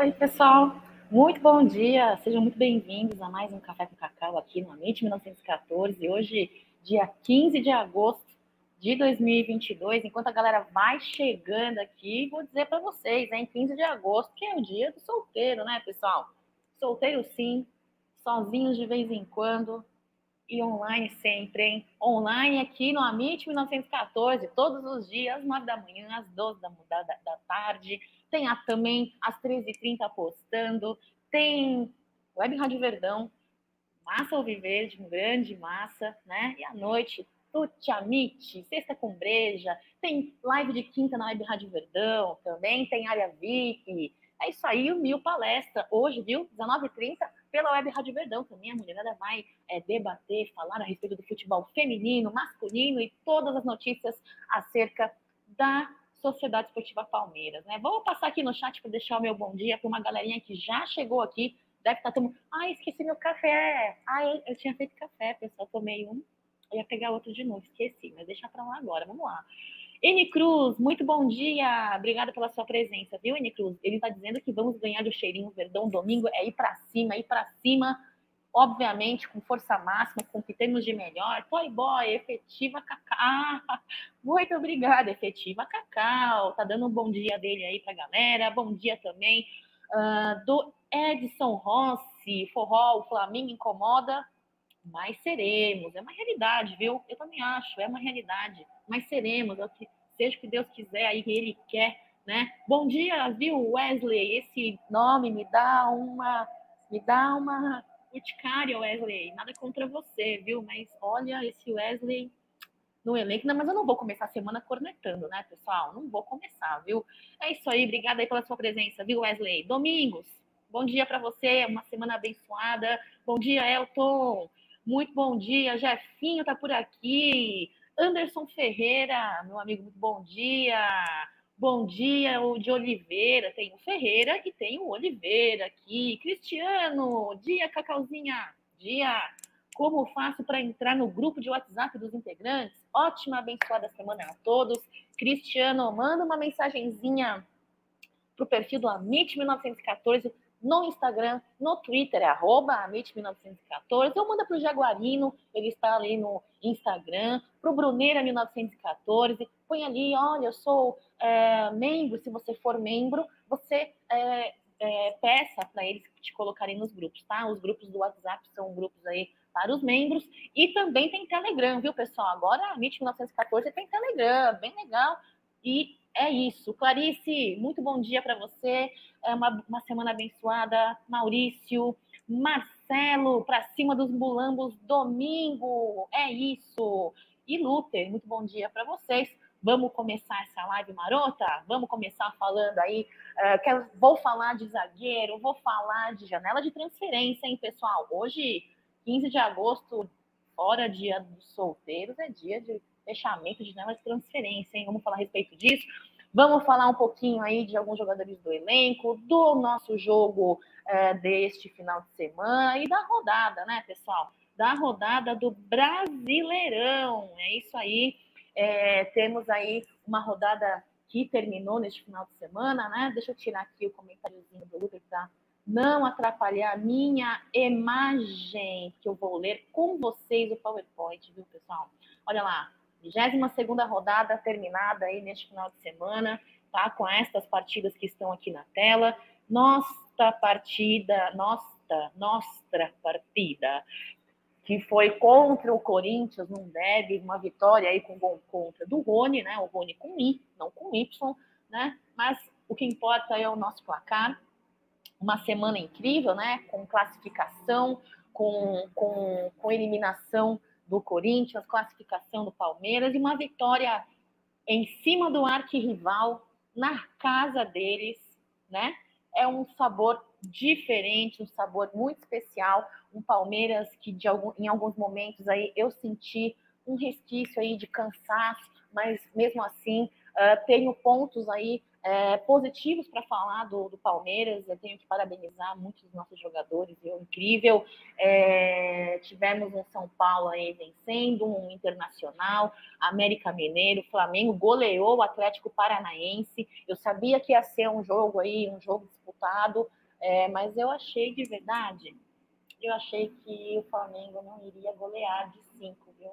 Oi, pessoal. Muito bom dia. Sejam muito bem-vindos a mais um Café com Cacau aqui no Amite 1914. Hoje, dia 15 de agosto de 2022. Enquanto a galera vai chegando aqui, vou dizer para vocês, em 15 de agosto, que é o dia do solteiro, né, pessoal? Solteiro sim, sozinhos de vez em quando e online sempre, hein? Online aqui no Amite 1914, todos os dias, às 9 da manhã, às 12 da, da, da tarde tem a, também às 13h30 postando, tem Web Rádio Verdão, Massa Alviverde, grande massa, né? E à noite, Tutiamite, Sexta com Breja, tem live de quinta na Web Rádio Verdão, também tem área VIP. É isso aí, o Mil Palestra, hoje, viu? 19h30, pela Web Rádio Verdão também. A mulherada vai é, debater, falar a respeito do futebol feminino, masculino e todas as notícias acerca da Sociedade Esportiva Palmeiras, né? Vou passar aqui no chat para deixar o meu bom dia para uma galerinha que já chegou aqui. Deve estar tá tomando. Ah, esqueci meu café. Ah, eu, eu tinha feito café, pessoal. Tomei um. Eu ia pegar outro de novo, esqueci, mas deixa para lá agora. Vamos lá. N Cruz, muito bom dia. Obrigada pela sua presença, viu, N Cruz? Ele está dizendo que vamos ganhar do cheirinho verdão domingo. É ir para cima, ir para cima obviamente com força máxima, com o que temos de melhor. Toy Boy, efetiva Cacau. Muito obrigada, efetiva Cacau. Tá dando um bom dia dele aí pra galera. Bom dia também uh, do Edson Rossi. Forró, o Flamengo incomoda, mas seremos. É uma realidade, viu? Eu também acho, é uma realidade. Mas seremos, é o que, seja o que Deus quiser, aí Ele quer, né? Bom dia, viu, Wesley? Esse nome me dá uma me dá uma urticária, Wesley. Nada contra você, viu? Mas olha esse Wesley no elenco. Não, mas eu não vou começar a semana cornetando, né, pessoal? Não vou começar, viu? É isso aí. Obrigada aí pela sua presença, viu, Wesley? Domingos, bom dia para você. Uma semana abençoada. Bom dia, Elton. Muito bom dia. Jefinho tá por aqui. Anderson Ferreira, meu amigo, muito bom dia. Bom dia, o de Oliveira. Tem o Ferreira e tem o Oliveira aqui. Cristiano, dia, Cacauzinha. Dia. Como faço para entrar no grupo de WhatsApp dos integrantes? Ótima, abençoada semana a todos. Cristiano, manda uma mensagenzinha para o perfil do Amit 1914 no Instagram, no Twitter, é arroba Amit1914, ou manda para o Jaguarino, ele está ali no Instagram, para o Bruneira1914, põe ali, olha, eu sou é, membro, se você for membro, você é, é, peça para eles te colocarem nos grupos, tá? Os grupos do WhatsApp são grupos aí para os membros, e também tem Telegram, viu, pessoal? Agora a MIT1914 tem Telegram, bem legal, e é isso. Clarice, muito bom dia para você. É uma, uma semana abençoada. Maurício, Marcelo, para cima dos mulambos, domingo. É isso. E Luther, muito bom dia para vocês. Vamos começar essa live marota? Vamos começar falando aí. Uh, quero, vou falar de zagueiro, vou falar de janela de transferência, hein, pessoal? Hoje, 15 de agosto, fora dia dos solteiros, é dia de fechamento de janela de transferência, hein? Vamos falar a respeito disso. Vamos falar um pouquinho aí de alguns jogadores do elenco, do nosso jogo é, deste final de semana e da rodada, né, pessoal? Da rodada do Brasileirão. É isso aí. É, temos aí uma rodada que terminou neste final de semana, né? Deixa eu tirar aqui o comentáriozinho do Lucas para não atrapalhar a minha imagem, que eu vou ler com vocês o PowerPoint, viu, pessoal? Olha lá, 22 rodada terminada aí neste final de semana, tá? Com estas partidas que estão aqui na tela. Nossa partida, nossa, nossa partida, que foi contra o Corinthians num derby, uma vitória aí com gol contra do Rony, né? O Rony com I, não com Y, né? Mas o que importa é o nosso placar. Uma semana incrível, né? Com classificação, com, com, com eliminação do Corinthians, classificação do Palmeiras e uma vitória em cima do arquirrival, na casa deles, né? É um sabor diferente, um sabor muito especial. Um Palmeiras que de algum, em alguns momentos aí eu senti um resquício aí de cansaço, mas mesmo assim Uh, tenho pontos aí é, positivos para falar do, do, Palmeiras. Eu tenho que parabenizar muitos dos nossos jogadores, viu? incrível. É, tivemos um São Paulo aí vencendo, um Internacional, América Mineiro, Flamengo goleou o Atlético Paranaense. Eu sabia que ia ser um jogo aí, um jogo disputado, é, mas eu achei de verdade, eu achei que o Flamengo não iria golear de cinco, viu?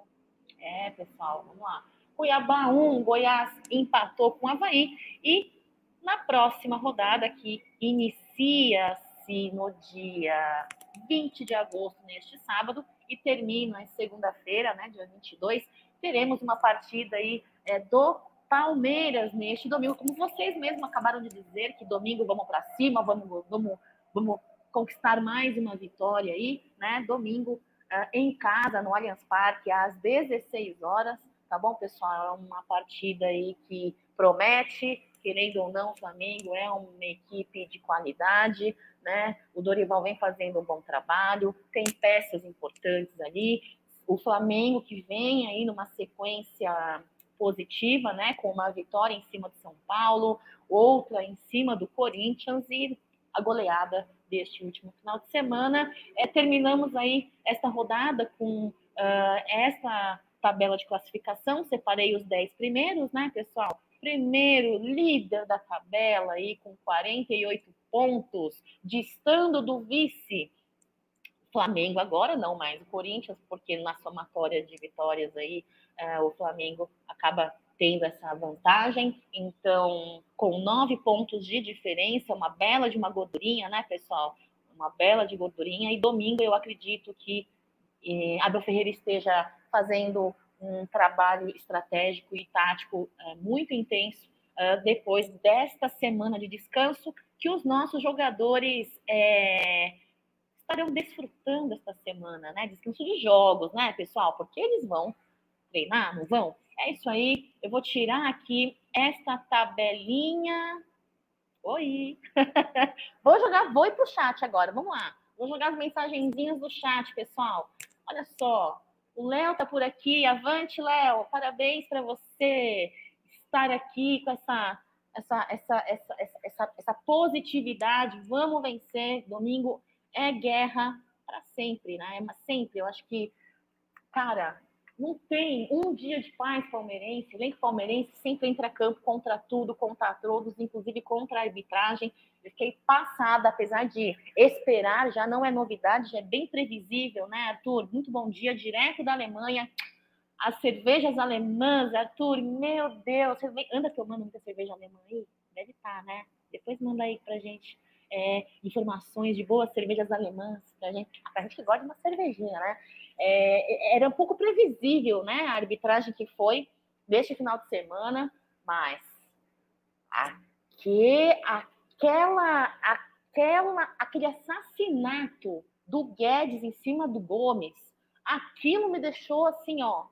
É, pessoal, vamos lá. Cuiabá 1, Goiás empatou com o Havaí e na próxima rodada, que inicia-se no dia 20 de agosto, neste sábado, e termina em segunda-feira, né, dia 22, teremos uma partida aí é, do Palmeiras neste domingo, como vocês mesmos acabaram de dizer, que domingo vamos para cima, vamos, vamos, vamos conquistar mais uma vitória aí, né? Domingo uh, em casa, no Allianz Parque, às 16 horas, tá bom, pessoal? É uma partida aí que promete, querendo ou não, o Flamengo é uma equipe de qualidade, né? O Dorival vem fazendo um bom trabalho, tem peças importantes ali. O Flamengo que vem aí numa sequência positiva, né? Com uma vitória em cima do São Paulo, outra em cima do Corinthians e a goleada deste último final de semana. É, terminamos aí esta rodada com uh, essa tabela de classificação. Separei os 10 primeiros, né, pessoal? Primeiro líder da tabela aí com 48 pontos, distando do vice Flamengo agora não mais o Corinthians, porque na somatória de vitórias aí uh, o Flamengo acaba tendo essa vantagem. Então, com nove pontos de diferença, uma bela de uma gordurinha, né, pessoal? Uma bela de gordurinha. E domingo eu acredito que eh, Abel Ferreira esteja fazendo um trabalho estratégico e tático é, muito intenso uh, depois desta semana de descanso, que os nossos jogadores é, estarão desfrutando esta semana, né? Descanso de jogos, né, pessoal? Porque eles vão treinar, não vão? É isso aí. Eu vou tirar aqui esta tabelinha. Oi! vou jogar, vou ir para o chat agora. Vamos lá. Vou jogar as mensagenzinhas do chat, pessoal. Olha só. O Léo tá por aqui. Avante, Léo. Parabéns para você estar aqui com essa, essa, essa, essa, essa, essa positividade. Vamos vencer. Domingo é guerra para sempre, né? Mas sempre. Eu acho que, cara, não tem um dia de paz palmeirense. O palmeirense sempre entra campo contra tudo, contra todos, inclusive contra a arbitragem. Eu fiquei passada, apesar de esperar, já não é novidade, já é bem previsível, né, Arthur? Muito bom dia, direto da Alemanha. As cervejas alemãs, Arthur, meu Deus, você anda tomando muita cerveja alemã aí? Deve estar, tá, né? Depois manda aí pra gente é, informações de boas cervejas alemãs, pra gente, pra gente que gosta de uma cervejinha, né? É, era um pouco previsível, né, a arbitragem que foi deste final de semana, mas aqui, aquela, aquela, aquele assassinato do Guedes em cima do Gomes, aquilo me deixou assim, ó,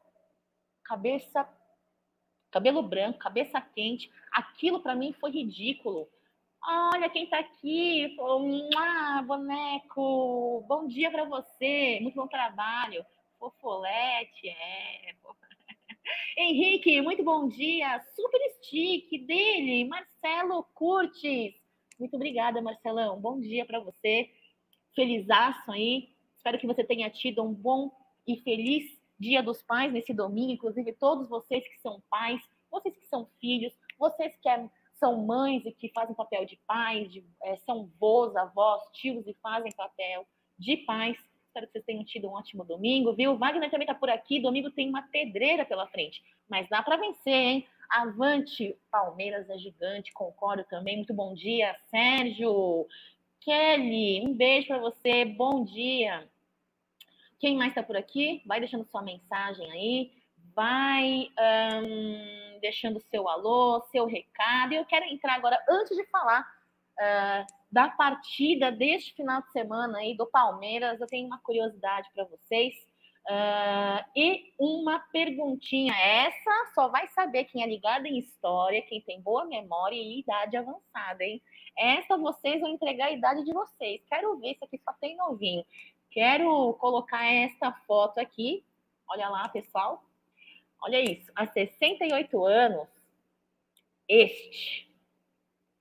cabeça, cabelo branco, cabeça quente. Aquilo para mim foi ridículo. Olha quem tá aqui, ah, boneco, bom dia para você, muito bom trabalho. Fofolete, é. Henrique, muito bom dia. Super stick dele, Marcelo Curtis. Muito obrigada, Marcelão. Bom dia para você. Felizaço aí. Espero que você tenha tido um bom e feliz Dia dos Pais nesse domingo, inclusive todos vocês que são pais, vocês que são filhos, vocês que é são mães e que fazem papel de pais, de, é, são vós, avós, tios e fazem papel de pais. Espero que vocês tenham tido um ótimo domingo, viu? Wagner também está por aqui. Domingo tem uma pedreira pela frente, mas dá para vencer, hein? Avante, Palmeiras é gigante, concordo também. Muito bom dia, Sérgio. Kelly, um beijo para você, bom dia. Quem mais está por aqui? Vai deixando sua mensagem aí, vai. Um deixando seu alô, seu recado. E eu quero entrar agora, antes de falar uh, da partida deste final de semana aí do Palmeiras, eu tenho uma curiosidade para vocês. Uh, e uma perguntinha. Essa só vai saber quem é ligado em história, quem tem boa memória e idade avançada, hein? Essa vocês vão entregar a idade de vocês. Quero ver se aqui só tem novinho. Quero colocar esta foto aqui. Olha lá, pessoal. Olha isso, há 68 anos, este,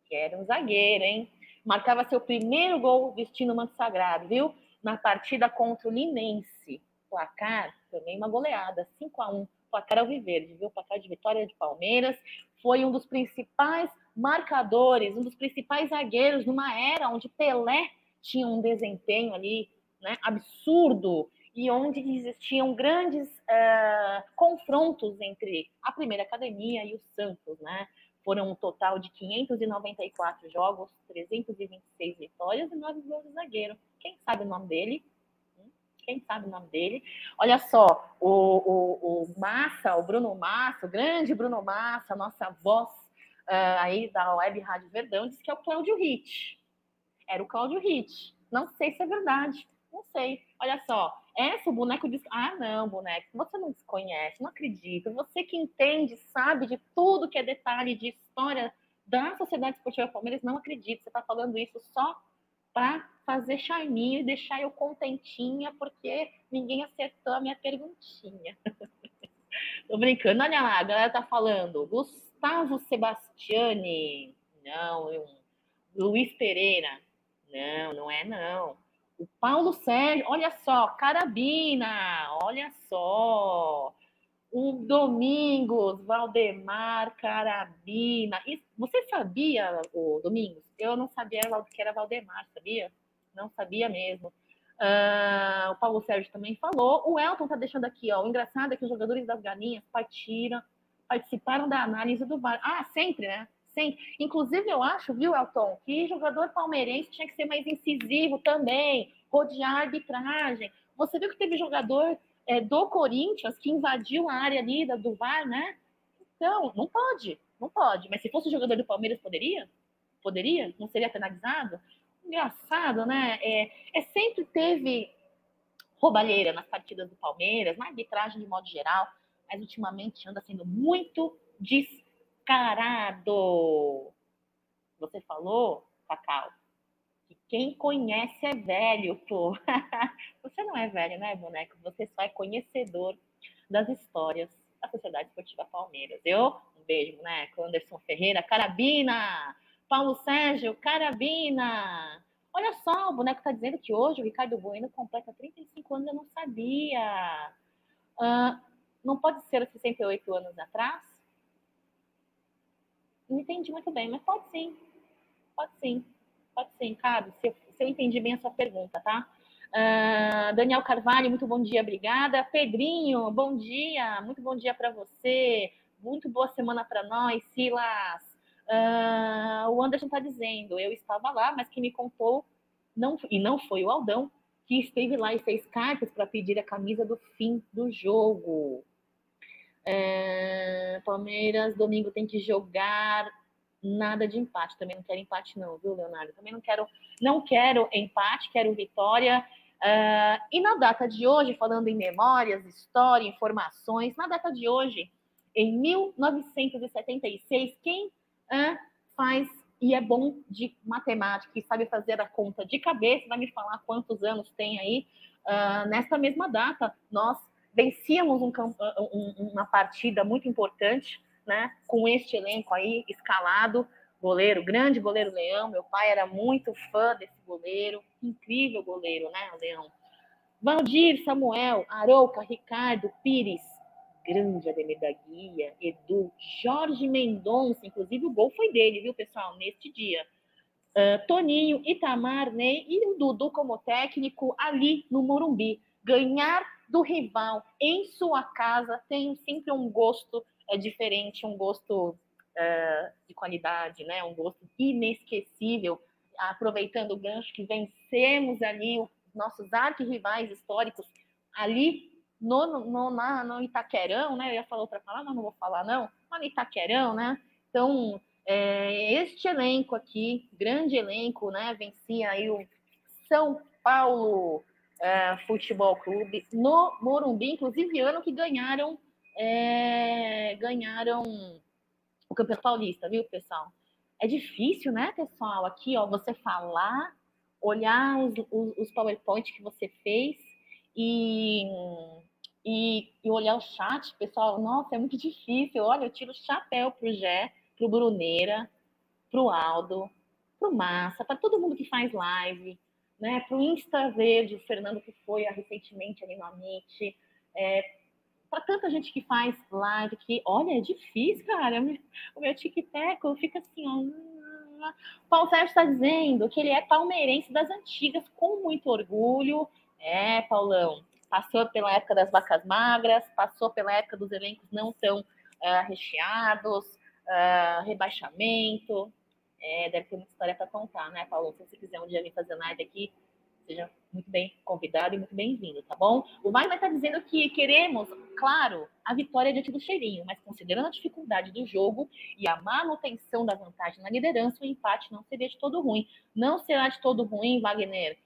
que era um zagueiro, hein? Marcava seu primeiro gol vestindo manto sagrado, viu? Na partida contra o Linense. Placar, também uma goleada, 5 a 1 placar alviverde, viu? Placar de vitória de Palmeiras. Foi um dos principais marcadores, um dos principais zagueiros numa era onde Pelé tinha um desempenho ali né, absurdo e onde existiam grandes uh, confrontos entre a primeira academia e o Santos, né? Foram um total de 594 jogos, 326 vitórias e 9 gols de zagueiro. Quem sabe o nome dele? Hum? Quem sabe o nome dele? Olha só, o, o, o Massa, o Bruno Massa, o grande Bruno Massa, nossa voz uh, aí da Web Rádio Verdão, disse que é o Cláudio Ritt. Era o Cláudio Ritt. Não sei se é verdade. Não sei. Olha só, essa o boneco diz: Ah, não, boneco, você não desconhece, não acredito. Você que entende, sabe de tudo que é detalhe de história da Sociedade Esportiva Palmeiras, não acredito. Você está falando isso só para fazer charminho e deixar eu contentinha, porque ninguém acertou a minha perguntinha. Tô brincando. Olha lá, a galera tá falando. Gustavo Sebastiani. Não, Luiz Pereira. Não, não é não. O Paulo Sérgio, olha só, Carabina, olha só. O Domingos, Valdemar, Carabina. você sabia, o Domingos? Eu não sabia que era Valdemar, sabia? Não sabia mesmo. Uh, o Paulo Sérgio também falou. O Elton tá deixando aqui, ó. O engraçado é que os jogadores das galinhas partiram, participaram da análise do VAR. Ah, sempre, né? Sempre. Inclusive, eu acho, viu, Elton, que jogador palmeirense tinha que ser mais incisivo também, rodear a arbitragem. Você viu que teve jogador é, do Corinthians que invadiu a área ali do VAR, né? Então, não pode, não pode. Mas se fosse jogador do Palmeiras, poderia? Poderia? Não seria penalizado? Engraçado, né? É, é sempre teve roubalheira nas partidas do Palmeiras, na arbitragem de modo geral, mas ultimamente anda sendo muito dis descarado. Você falou, Cacau, que quem conhece é velho, pô. Você não é velho, né, boneco? Você só é conhecedor das histórias da Sociedade Esportiva Palmeiras. Eu, um beijo, boneco. Anderson Ferreira, carabina! Paulo Sérgio, carabina! Olha só, o boneco está dizendo que hoje o Ricardo Bueno completa 35 anos, eu não sabia. Uh, não pode ser 68 anos atrás? Não entendi muito bem, mas pode sim. Pode sim. Pode sim, cabe. Se eu, se eu entendi bem a sua pergunta, tá? Uh, Daniel Carvalho, muito bom dia, obrigada. Pedrinho, bom dia, muito bom dia para você. Muito boa semana para nós, Silas. Uh, o Anderson está dizendo, eu estava lá, mas quem me contou, não, e não foi o Aldão, que esteve lá e fez cartas para pedir a camisa do fim do jogo. É, Palmeiras, domingo tem que jogar nada de empate. Também não quero empate, não, viu, Leonardo? Também não quero, não quero empate, quero vitória. Uh, e na data de hoje, falando em memórias, história, informações, na data de hoje, em 1976, quem uh, faz e é bom de matemática e sabe fazer a conta de cabeça, vai me falar quantos anos tem aí. Uh, nesta mesma data, nós vencíamos um, um, uma partida muito importante, né? Com este elenco aí escalado, goleiro, grande goleiro Leão. Meu pai era muito fã desse goleiro, incrível goleiro, né, Leão? Valdir, Samuel, Arouca, Ricardo, Pires, grande Ademir da Guia, Edu, Jorge Mendonça, inclusive o gol foi dele, viu, pessoal, neste dia. Uh, Toninho, Itamar, Ney e o Dudu como técnico ali no Morumbi. Ganhar do rival em sua casa tem sempre um gosto é, diferente, um gosto é, de qualidade, né? um gosto inesquecível, aproveitando o gancho que vencemos ali os nossos arquirrivais históricos ali no, no, na, no Itaquerão, né? Eu ia falar outra palavra, mas não vou falar, não. Mas no Itaquerão, né? Então, é, este elenco aqui, grande elenco, né? Vencia aí o São Paulo é, Futebol Clube no Morumbi, inclusive ano que ganharam é, ganharam o Campeonato Paulista, viu, pessoal? É difícil, né, pessoal? Aqui, ó, você falar, olhar os, os, os PowerPoint que você fez e, e, e, olhar o chat, pessoal. Nossa, é muito difícil. Olha, eu tiro o chapéu pro Gé, pro Bruneira, pro Aldo, pro Massa, para todo mundo que faz live, né? Pro Insta Verde, o Fernando que foi recentemente ali no Amit, é, para tanta gente que faz live que, olha, é difícil, cara. O meu tic-tac fica assim, ó. Paulo Sérgio está dizendo que ele é palmeirense das antigas, com muito orgulho. É, Paulão, passou pela época das vacas magras, passou pela época dos elencos não tão uh, recheados, uh, rebaixamento. É, deve ter muita história para contar, né, Paulo? Se você quiser um dia vir fazer live aqui, seja muito bem convidado e muito bem-vindo, tá bom? O Wagner está dizendo que queremos, claro, a vitória diante do cheirinho, mas considerando a dificuldade do jogo e a manutenção da vantagem na liderança, o empate não seria de todo ruim. Não será de todo ruim, Wagner,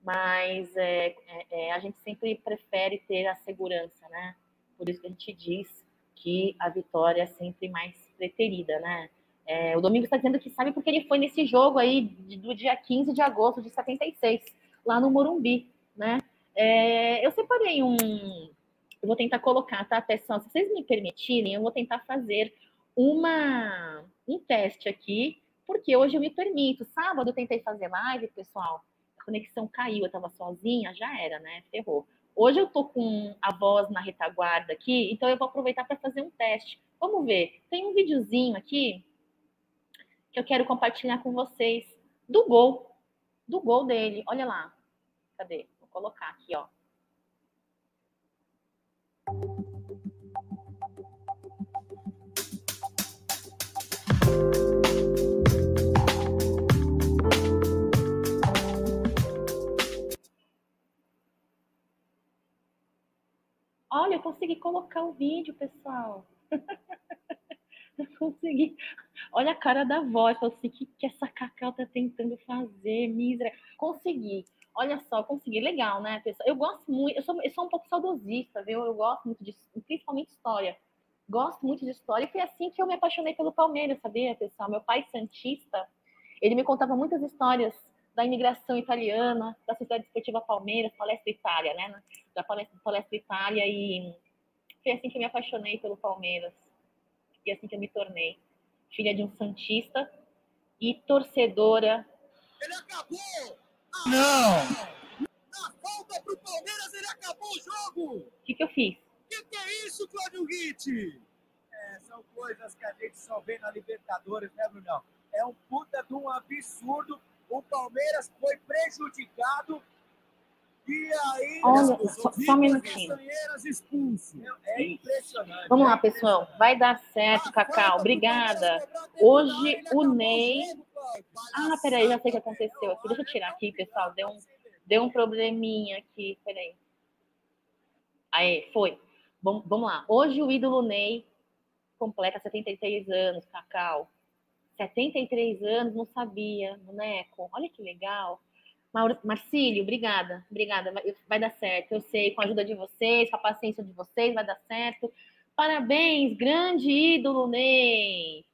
mas é, é, é, a gente sempre prefere ter a segurança, né? Por isso que a gente diz que a vitória é sempre mais preferida, né? É, o Domingos está dizendo que sabe porque ele foi nesse jogo aí do dia 15 de agosto de 76, lá no Morumbi, né? É, eu separei um. Eu vou tentar colocar, tá, pessoal? Se vocês me permitirem, eu vou tentar fazer uma, um teste aqui, porque hoje eu me permito. Sábado eu tentei fazer live, pessoal conexão caiu, eu estava sozinha, já era, né? Ferrou. Hoje eu tô com a voz na retaguarda aqui, então eu vou aproveitar para fazer um teste. Vamos ver. Tem um videozinho aqui eu quero compartilhar com vocês do gol, do gol dele. Olha lá. Cadê? Vou colocar aqui, ó. Olha, eu consegui colocar o vídeo, pessoal. eu consegui. Olha a cara da voz. Falei assim, o que, que essa Cacau tá tentando fazer, mísera? Consegui. Olha só, consegui. Legal, né, pessoal? Eu gosto muito, eu sou, eu sou um pouco saudosista, viu? Eu gosto muito de, principalmente história. Gosto muito de história. E foi assim que eu me apaixonei pelo Palmeiras, sabia, pessoal? Meu pai santista, ele me contava muitas histórias da imigração italiana, da Sociedade Esportiva Palmeiras, Palestra Itália, né? Da Palestra, Palestra Itália, e foi assim que eu me apaixonei pelo Palmeiras. E assim que eu me tornei filha de um Santista e torcedora. Ele acabou! Ah, não! Na falta pro Palmeiras, ele acabou o jogo! O que, que eu fiz? O que, que é isso, Cláudio Ritt? É, são coisas que a gente só vê na Libertadores, né, Brunão? É um puta de um absurdo o Palmeiras foi prejudicado e aí Olha, só, só um minutinho. É impressionante. Vamos lá, pessoal. Vai dar certo, Cacau. Obrigada. Hoje o Ney. Ah, peraí, já sei o que aconteceu aqui. Deixa eu tirar aqui, pessoal. Deu um, deu um probleminha aqui. Peraí. Aí, foi. Vamos, vamos lá. Hoje o ídolo Ney completa 73 anos, Cacau. 73 anos, não sabia, boneco. Olha que legal. Marcílio, obrigada, obrigada. Vai, vai dar certo. Eu sei, com a ajuda de vocês, com a paciência de vocês, vai dar certo. Parabéns, grande ídolo Ney.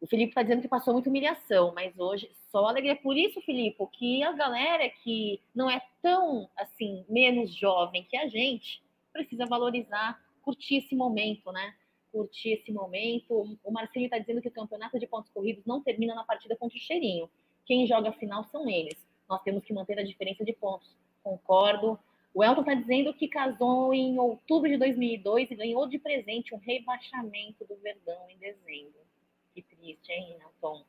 O Felipe está dizendo que passou muita humilhação, mas hoje só alegria. Por isso, Felipe, que a galera que não é tão assim menos jovem que a gente precisa valorizar, curtir esse momento, né? curtir esse momento. O Marcinho está dizendo que o campeonato de pontos corridos não termina na partida contra o Cheirinho. Quem joga a final são eles. Nós temos que manter a diferença de pontos. Concordo. O Elton está dizendo que casou em outubro de 2002 e ganhou de presente um rebaixamento do Verdão em dezembro. Que triste, hein, Elton?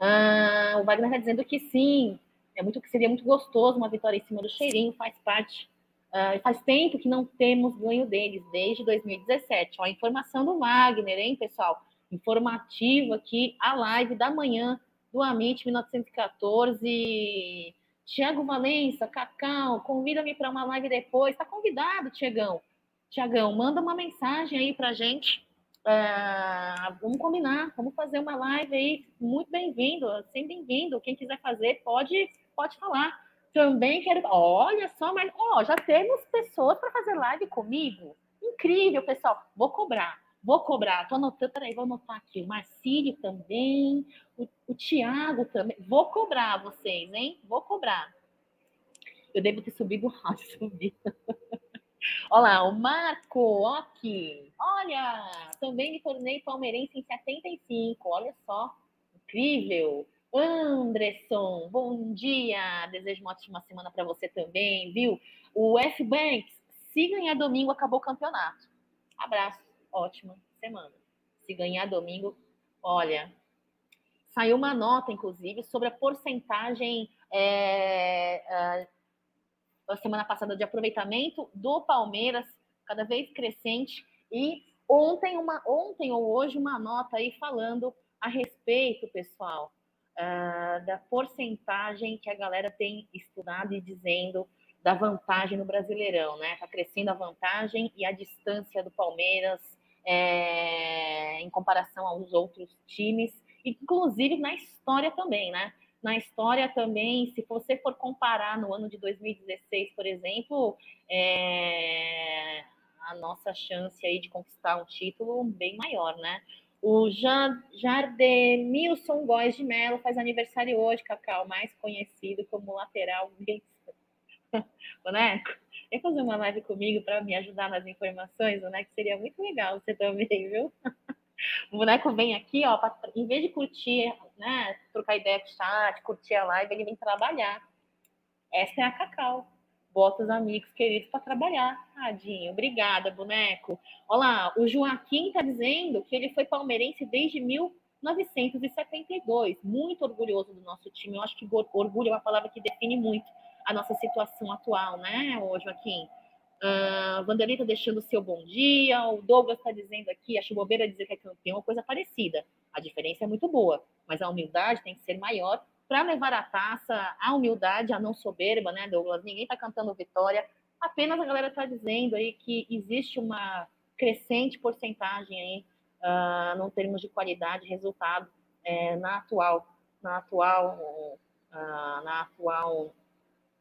Ah, o Wagner está dizendo que sim, é muito que seria muito gostoso uma vitória em cima do Cheirinho, faz parte Uh, faz tempo que não temos ganho deles, desde 2017. Ó, a informação do Wagner, hein, pessoal? Informativo aqui, a live da manhã do Amit 1914. Tiago Valença, Cacau, convida-me para uma live depois. Está convidado, Tiagão. Tiagão, manda uma mensagem aí para gente. Uh, vamos combinar, vamos fazer uma live aí. Muito bem-vindo, sempre bem-vindo. Quem quiser fazer, pode, pode falar. Também quero. Olha só, mas ó, já temos pessoas para fazer live comigo. Incrível, pessoal. Vou cobrar. Vou cobrar. Tô anotando. Peraí, vou anotar aqui. O Marcílio também. O, o Tiago também. Vou cobrar vocês, hein? Vou cobrar. Eu devo ter subido o subi. Olá, o Marco, ok. Olha, também me tornei palmeirense em 75. Olha só, incrível. Anderson, bom dia. Desejo uma ótima semana para você também, viu? O F Banks, se ganhar domingo, acabou o campeonato. Abraço, ótima semana. Se ganhar domingo, olha, saiu uma nota, inclusive, sobre a porcentagem é, é, a semana passada de aproveitamento do Palmeiras, cada vez crescente. E ontem, uma, ontem ou hoje, uma nota aí falando a respeito, pessoal, uh, da porcentagem que a galera tem estudado e dizendo da vantagem no Brasileirão, né? Tá crescendo a vantagem e a distância do Palmeiras é, em comparação aos outros times, inclusive na história também, né? Na história também, se você for comparar no ano de 2016, por exemplo, é, a nossa chance aí de conquistar um título bem maior, né? O Jardemilson Góes de Mello faz aniversário hoje, Cacau, mais conhecido como lateral Boneco, quer fazer uma live comigo para me ajudar nas informações? Boneco, seria muito legal você também, viu? O boneco vem aqui, ó, pra, em vez de curtir, né, trocar ideia com o chat, curtir a live, ele vem trabalhar. Essa é a Cacau. Bota os amigos queridos para trabalhar. Tadinho. Obrigada, boneco. Olá, o Joaquim tá dizendo que ele foi palmeirense desde 1972. Muito orgulhoso do nosso time. Eu acho que orgulho é uma palavra que define muito a nossa situação atual, né, ô Joaquim? Uh, Vanderlei está deixando o seu bom dia. O Douglas está dizendo aqui, acho bobeira dizer que é campeão, coisa parecida. A diferença é muito boa, mas a humildade tem que ser maior para levar a taça, a humildade, a não soberba, né, Douglas? Ninguém está cantando vitória. Apenas a galera está dizendo aí que existe uma crescente porcentagem aí, uh, no termos de qualidade, resultado é, na atual, na atual, uh, na atual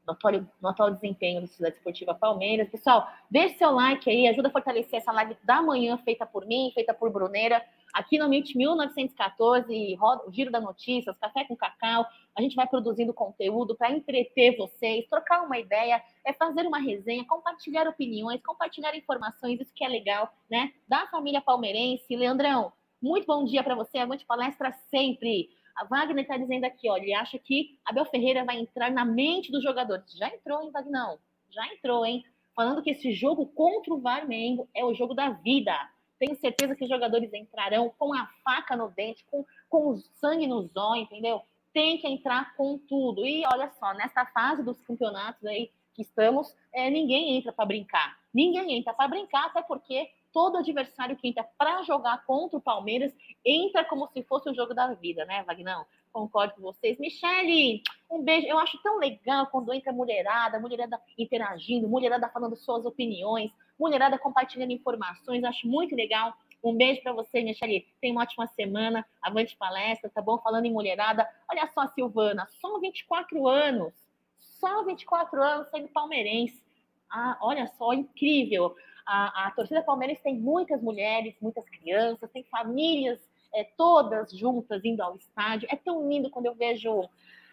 no atual, no atual desempenho da Sociedade Esportiva Palmeiras. Pessoal, deixe seu like aí, ajuda a fortalecer essa live da manhã feita por mim, feita por Bruneira, aqui no MIT 1914, o Giro da Notícias, Café com Cacau. A gente vai produzindo conteúdo para entreter vocês, trocar uma ideia, é fazer uma resenha, compartilhar opiniões, compartilhar informações, isso que é legal, né? Da família palmeirense. Leandrão, muito bom dia para você, avante palestra sempre. A Wagner está dizendo aqui, ó, ele acha que Abel Ferreira vai entrar na mente dos jogadores. Já entrou, hein, Wagner? Já entrou, hein? Falando que esse jogo contra o Varmengo é o jogo da vida. Tenho certeza que os jogadores entrarão com a faca no dente, com, com o sangue no zóio, entendeu? Tem que entrar com tudo. E olha só, nessa fase dos campeonatos aí que estamos, é, ninguém entra para brincar. Ninguém entra para brincar, até porque todo adversário que entra para jogar contra o Palmeiras entra como se fosse o jogo da vida, né, Vagnão? Concordo com vocês. Michele, um beijo. Eu acho tão legal quando entra mulherada, mulherada interagindo, mulherada falando suas opiniões, mulherada compartilhando informações. Acho muito legal. Um beijo para você, Michele. Tenha uma ótima semana. Avante palestra, tá bom? Falando em mulherada. Olha só, Silvana, só 24 anos. Só 24 anos sendo palmeirense. Ah, olha só, incrível. A, a torcida palmeirense tem muitas mulheres, muitas crianças, tem famílias é, todas juntas indo ao estádio. É tão lindo quando eu vejo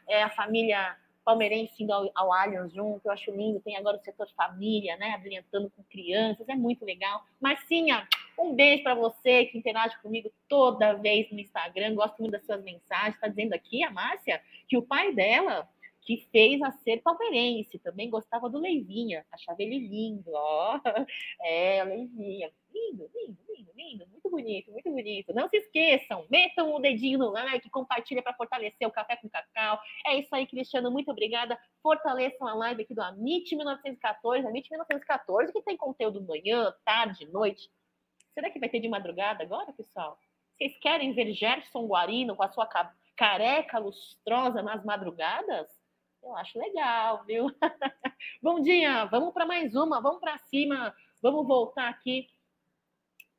é, a família palmeirense indo ao, ao Allianz junto, eu acho lindo. Tem agora o setor família, né, abrilhantando com crianças, é muito legal. Marcinha, um beijo para você que interage comigo toda vez no Instagram, gosto muito das suas mensagens. Está dizendo aqui, a Márcia, que o pai dela que fez a ser palmeirense, também gostava do Leivinha, achava ele lindo, ó, é, Leivinha, lindo, lindo, lindo, lindo, muito bonito, muito bonito. Não se esqueçam, metam o dedinho no like, compartilha para fortalecer o Café com Cacau. É isso aí, Cristiano, muito obrigada. Fortaleçam a live aqui do Amit 1914, Amit 1914, que tem conteúdo manhã, tarde, noite. Será que vai ter de madrugada agora, pessoal? Vocês querem ver Gerson Guarino com a sua careca lustrosa nas madrugadas? Eu acho legal, viu? Bom dia, vamos para mais uma, vamos para cima, vamos voltar aqui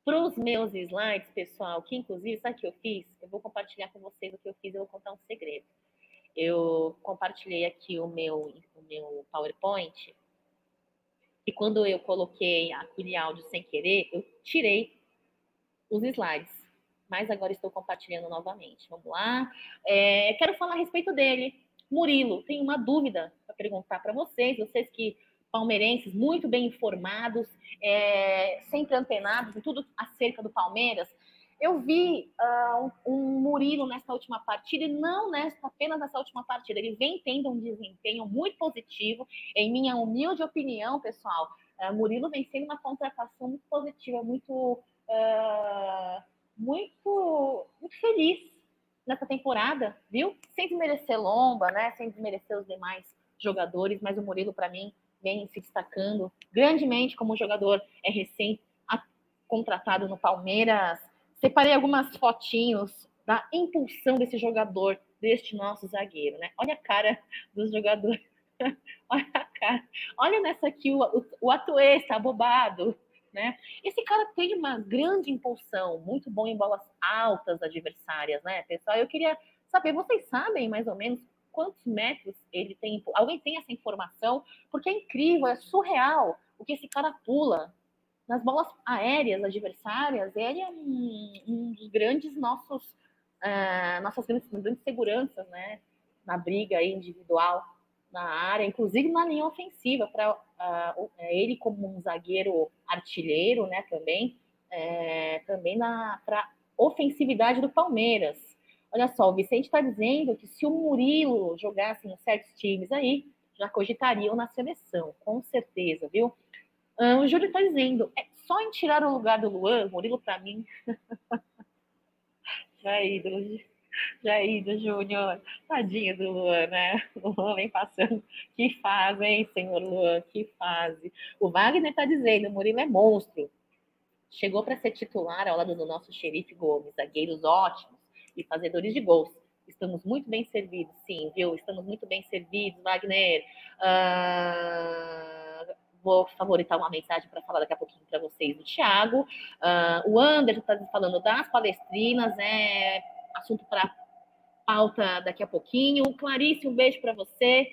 para os meus slides, pessoal, que inclusive, sabe o que eu fiz? Eu vou compartilhar com vocês o que eu fiz, eu vou contar um segredo. Eu compartilhei aqui o meu, o meu PowerPoint, e quando eu coloquei aquele áudio sem querer, eu tirei os slides. Mas agora estou compartilhando novamente. Vamos lá. É, quero falar a respeito dele. Murilo, tenho uma dúvida para perguntar para vocês, vocês que palmeirenses muito bem informados, é, sempre antenados em tudo acerca do Palmeiras. Eu vi uh, um, um Murilo nessa última partida, e não nessa, apenas nessa última partida. Ele vem tendo um desempenho muito positivo, em minha humilde opinião, pessoal. Uh, Murilo vem sendo uma contratação muito positiva, muito, uh, muito, muito feliz nessa temporada, viu? Sem desmerecer Lomba, né? Sem desmerecer os demais jogadores, mas o Murilo, para mim, vem se destacando grandemente como jogador é recém contratado no Palmeiras. Separei algumas fotinhos da impulsão desse jogador, deste nosso zagueiro, né? Olha a cara dos jogadores. Olha a cara. Olha nessa aqui o, o, o Atuê está bobado, né? Esse cara tem uma grande impulsão, muito bom em bolas altas adversárias, né, pessoal? Eu queria saber, vocês sabem mais ou menos quantos metros ele tem? Alguém tem essa informação? Porque é incrível, é surreal o que esse cara pula nas bolas aéreas adversárias. Ele é um, um dos grandes nossos, uh, nossas grandes, grandes seguranças, né? Na briga individual na área, inclusive na linha ofensiva, para uh, ele como um zagueiro artilheiro, né? Também, é, também na para ofensividade do Palmeiras. Olha só, o Vicente está dizendo que se o Murilo jogasse em certos times aí, já cogitariam na seleção, com certeza, viu? Ah, o Júlio está dizendo, é só em tirar o lugar do Luan, Murilo para mim. é ídolo, ídolo, Júnior. Tadinho do Luan, né? O Luan vem passando. Que fase, hein, senhor Luan? Que fase. O Wagner está dizendo, o Murilo é monstro. Chegou para ser titular ao lado do nosso xerife Gomes, zagueiros ótimos e fazedores de gols. Estamos muito bem servidos, sim, viu? Estamos muito bem servidos, Wagner. Uh, vou favoritar uma mensagem para falar daqui a pouquinho para vocês do Thiago. Uh, o Anderson está falando das palestrinas, é assunto para pauta daqui a pouquinho. Clarice, um beijo para você.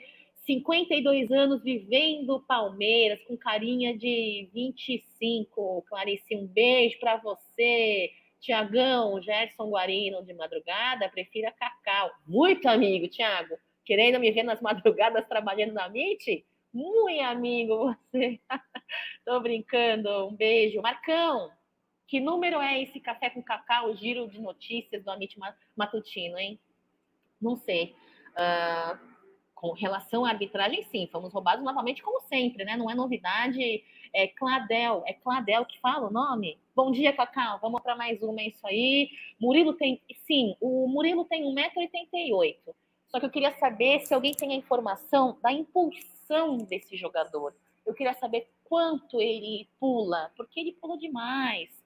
52 anos vivendo Palmeiras, com carinha de 25. Clarice, um beijo para você. Tiagão, Gerson Guarino de madrugada, prefira Cacau. Muito amigo, Tiago. Querendo me ver nas madrugadas trabalhando na MIT? Muito amigo você. Tô brincando. Um beijo. Marcão, que número é esse café com cacau, giro de notícias do Amit Matutino, hein? Não sei. Uh, com relação à arbitragem, sim, fomos roubados novamente, como sempre, né? Não é novidade. É Cladel, é Cladel que fala o nome? Bom dia, Cacau. Vamos para mais uma, é isso aí. Murilo tem. Sim, o Murilo tem 1,88m. Só que eu queria saber se alguém tem a informação da impulsão desse jogador. Eu queria saber quanto ele pula, porque ele pula demais.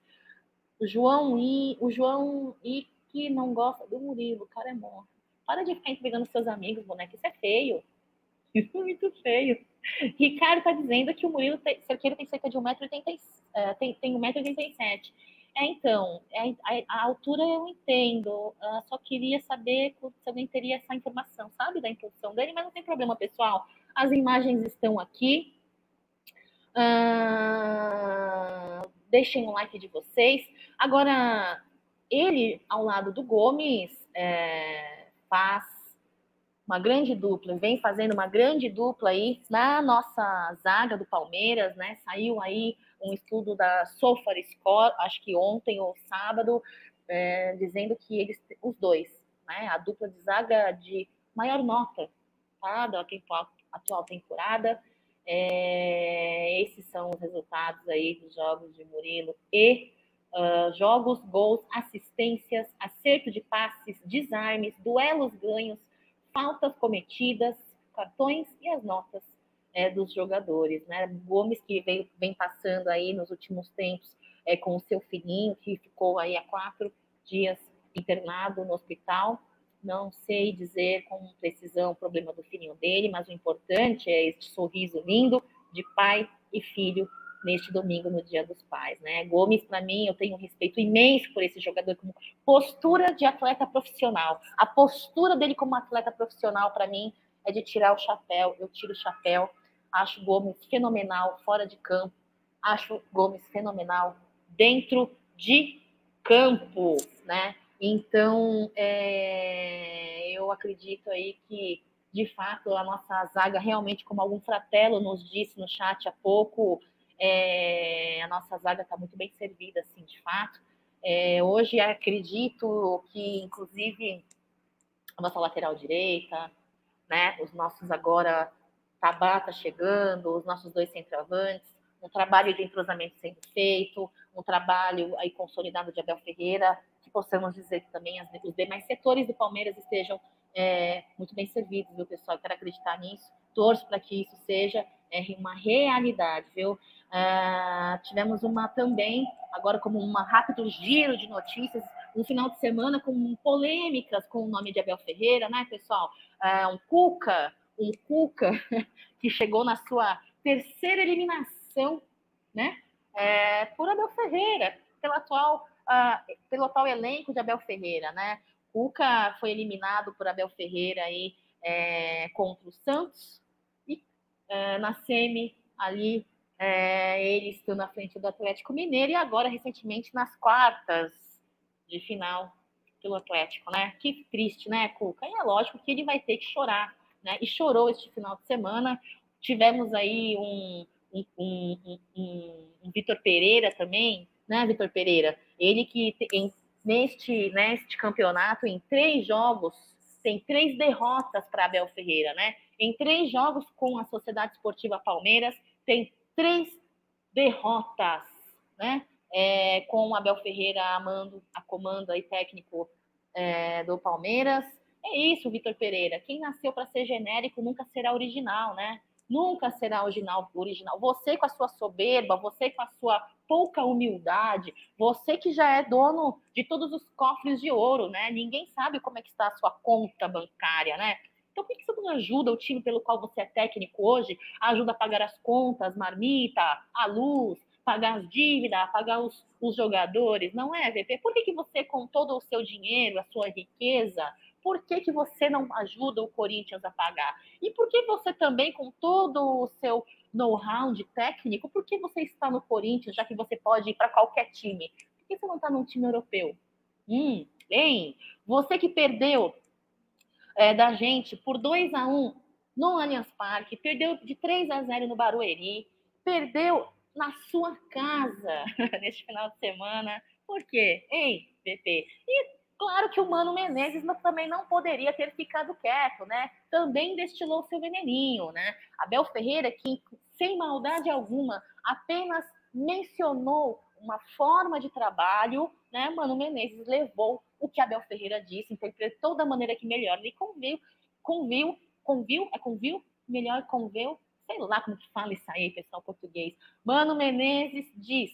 O João I, o João I que não gosta do Murilo, o cara é morto. Para de ficar entregando seus amigos, boneco, isso é feio. Isso é muito feio. Ricardo está dizendo que o Murilo tem, Cerqueiro tem cerca de 1,87m. Uh, tem, tem 1,87m. É, então, é, a, altura eu entendo. Uh, só queria saber se alguém teria essa informação, sabe, da impulsão dele, mas não tem problema, pessoal. As imagens estão aqui. Uh, deixem o like de vocês. Agora, ele, ao lado do Gomes, é, faz uma grande dupla, vem fazendo uma grande dupla aí na nossa zaga do Palmeiras, né? Saiu aí um estudo da Sofar Score, acho que ontem ou sábado, é, dizendo que eles, os dois, né? A dupla de zaga de maior nota, tá? Da atual temporada. É, esses são os resultados aí dos jogos de Murilo e uh, jogos, gols, assistências, acerto de passes, desarmes, duelos ganhos, faltas cometidas, cartões e as notas é, dos jogadores. Né? Gomes que vem, vem passando aí nos últimos tempos é, com o seu filhinho, que ficou aí há quatro dias internado no hospital. Não sei dizer com precisão o problema do filhinho dele, mas o importante é este sorriso lindo de pai e filho neste domingo, no Dia dos Pais. Né? Gomes, para mim, eu tenho um respeito imenso por esse jogador, como postura de atleta profissional. A postura dele como atleta profissional, para mim, é de tirar o chapéu. Eu tiro o chapéu. Acho Gomes fenomenal fora de campo. Acho Gomes fenomenal dentro de campo, né? Então, é, eu acredito aí que de fato, a nossa zaga realmente, como algum fratelo nos disse no chat há pouco, é, a nossa zaga está muito bem servida, assim, de fato. É, hoje acredito que, inclusive, a nossa lateral direita, né, os nossos agora Tabata chegando, os nossos dois centroavantes, um trabalho de entrosamento sendo feito, um trabalho aí consolidado de Abel Ferreira, que possamos dizer que também as, os demais setores do Palmeiras estejam é, muito bem servidos, viu, pessoal? Eu quero acreditar nisso, torço para que isso seja é, uma realidade, viu? Ah, tivemos uma também, agora como um rápido giro de notícias, um final de semana com polêmicas com o nome de Abel Ferreira, né, pessoal? Ah, um Cuca, um Cuca que chegou na sua terceira eliminação, né? É, por Abel Ferreira, pelo atual, uh, pelo atual elenco de Abel Ferreira, né? Cuca foi eliminado por Abel Ferreira aí é, contra o Santos é, na semi ali é, eles estão na frente do Atlético Mineiro e agora recentemente nas quartas de final pelo Atlético, né? Que triste, né, Cuca? E é lógico que ele vai ter que chorar, né? E chorou este final de semana. Tivemos aí um, um, um, um, um Vitor Pereira também, né, Vitor Pereira? Ele que em, neste, neste campeonato, em três jogos, tem três derrotas para Abel Ferreira, né? Em três jogos com a Sociedade Esportiva Palmeiras, tem três derrotas, né? É, com o Abel Ferreira amando a comando aí técnico é, do Palmeiras. É isso, Vitor Pereira. Quem nasceu para ser genérico nunca será original, né? Nunca será original, original. Você com a sua soberba, você com a sua pouca humildade, você que já é dono de todos os cofres de ouro, né? Ninguém sabe como é que está a sua conta bancária, né? Então, por que você não ajuda o time pelo qual você é técnico hoje? Ajuda a pagar as contas, marmita, a luz, pagar as dívidas, pagar os, os jogadores, não é, VP? Por que, que você, com todo o seu dinheiro, a sua riqueza, por que, que você não ajuda o Corinthians a pagar? E por que você também, com todo o seu know-how de técnico, por que você está no Corinthians, já que você pode ir para qualquer time? Por que você não está num time europeu? Hum, bem, você que perdeu é, da gente por 2 a 1 no Allianz Parque, perdeu de 3 a 0 no Barueri, perdeu na sua casa neste final de semana. Por quê? Ei, PP. E claro que o Mano Menezes também não poderia ter ficado quieto, né? Também destilou seu veneninho, né? Abel Ferreira, que sem maldade alguma, apenas mencionou uma forma de trabalho, né? Mano Menezes levou o que Abel Ferreira disse, interpretou da maneira que melhor lhe conviu, conviu, conviu, é conviu, melhor conviu, sei lá como que fala isso aí, pessoal português. Mano Menezes diz: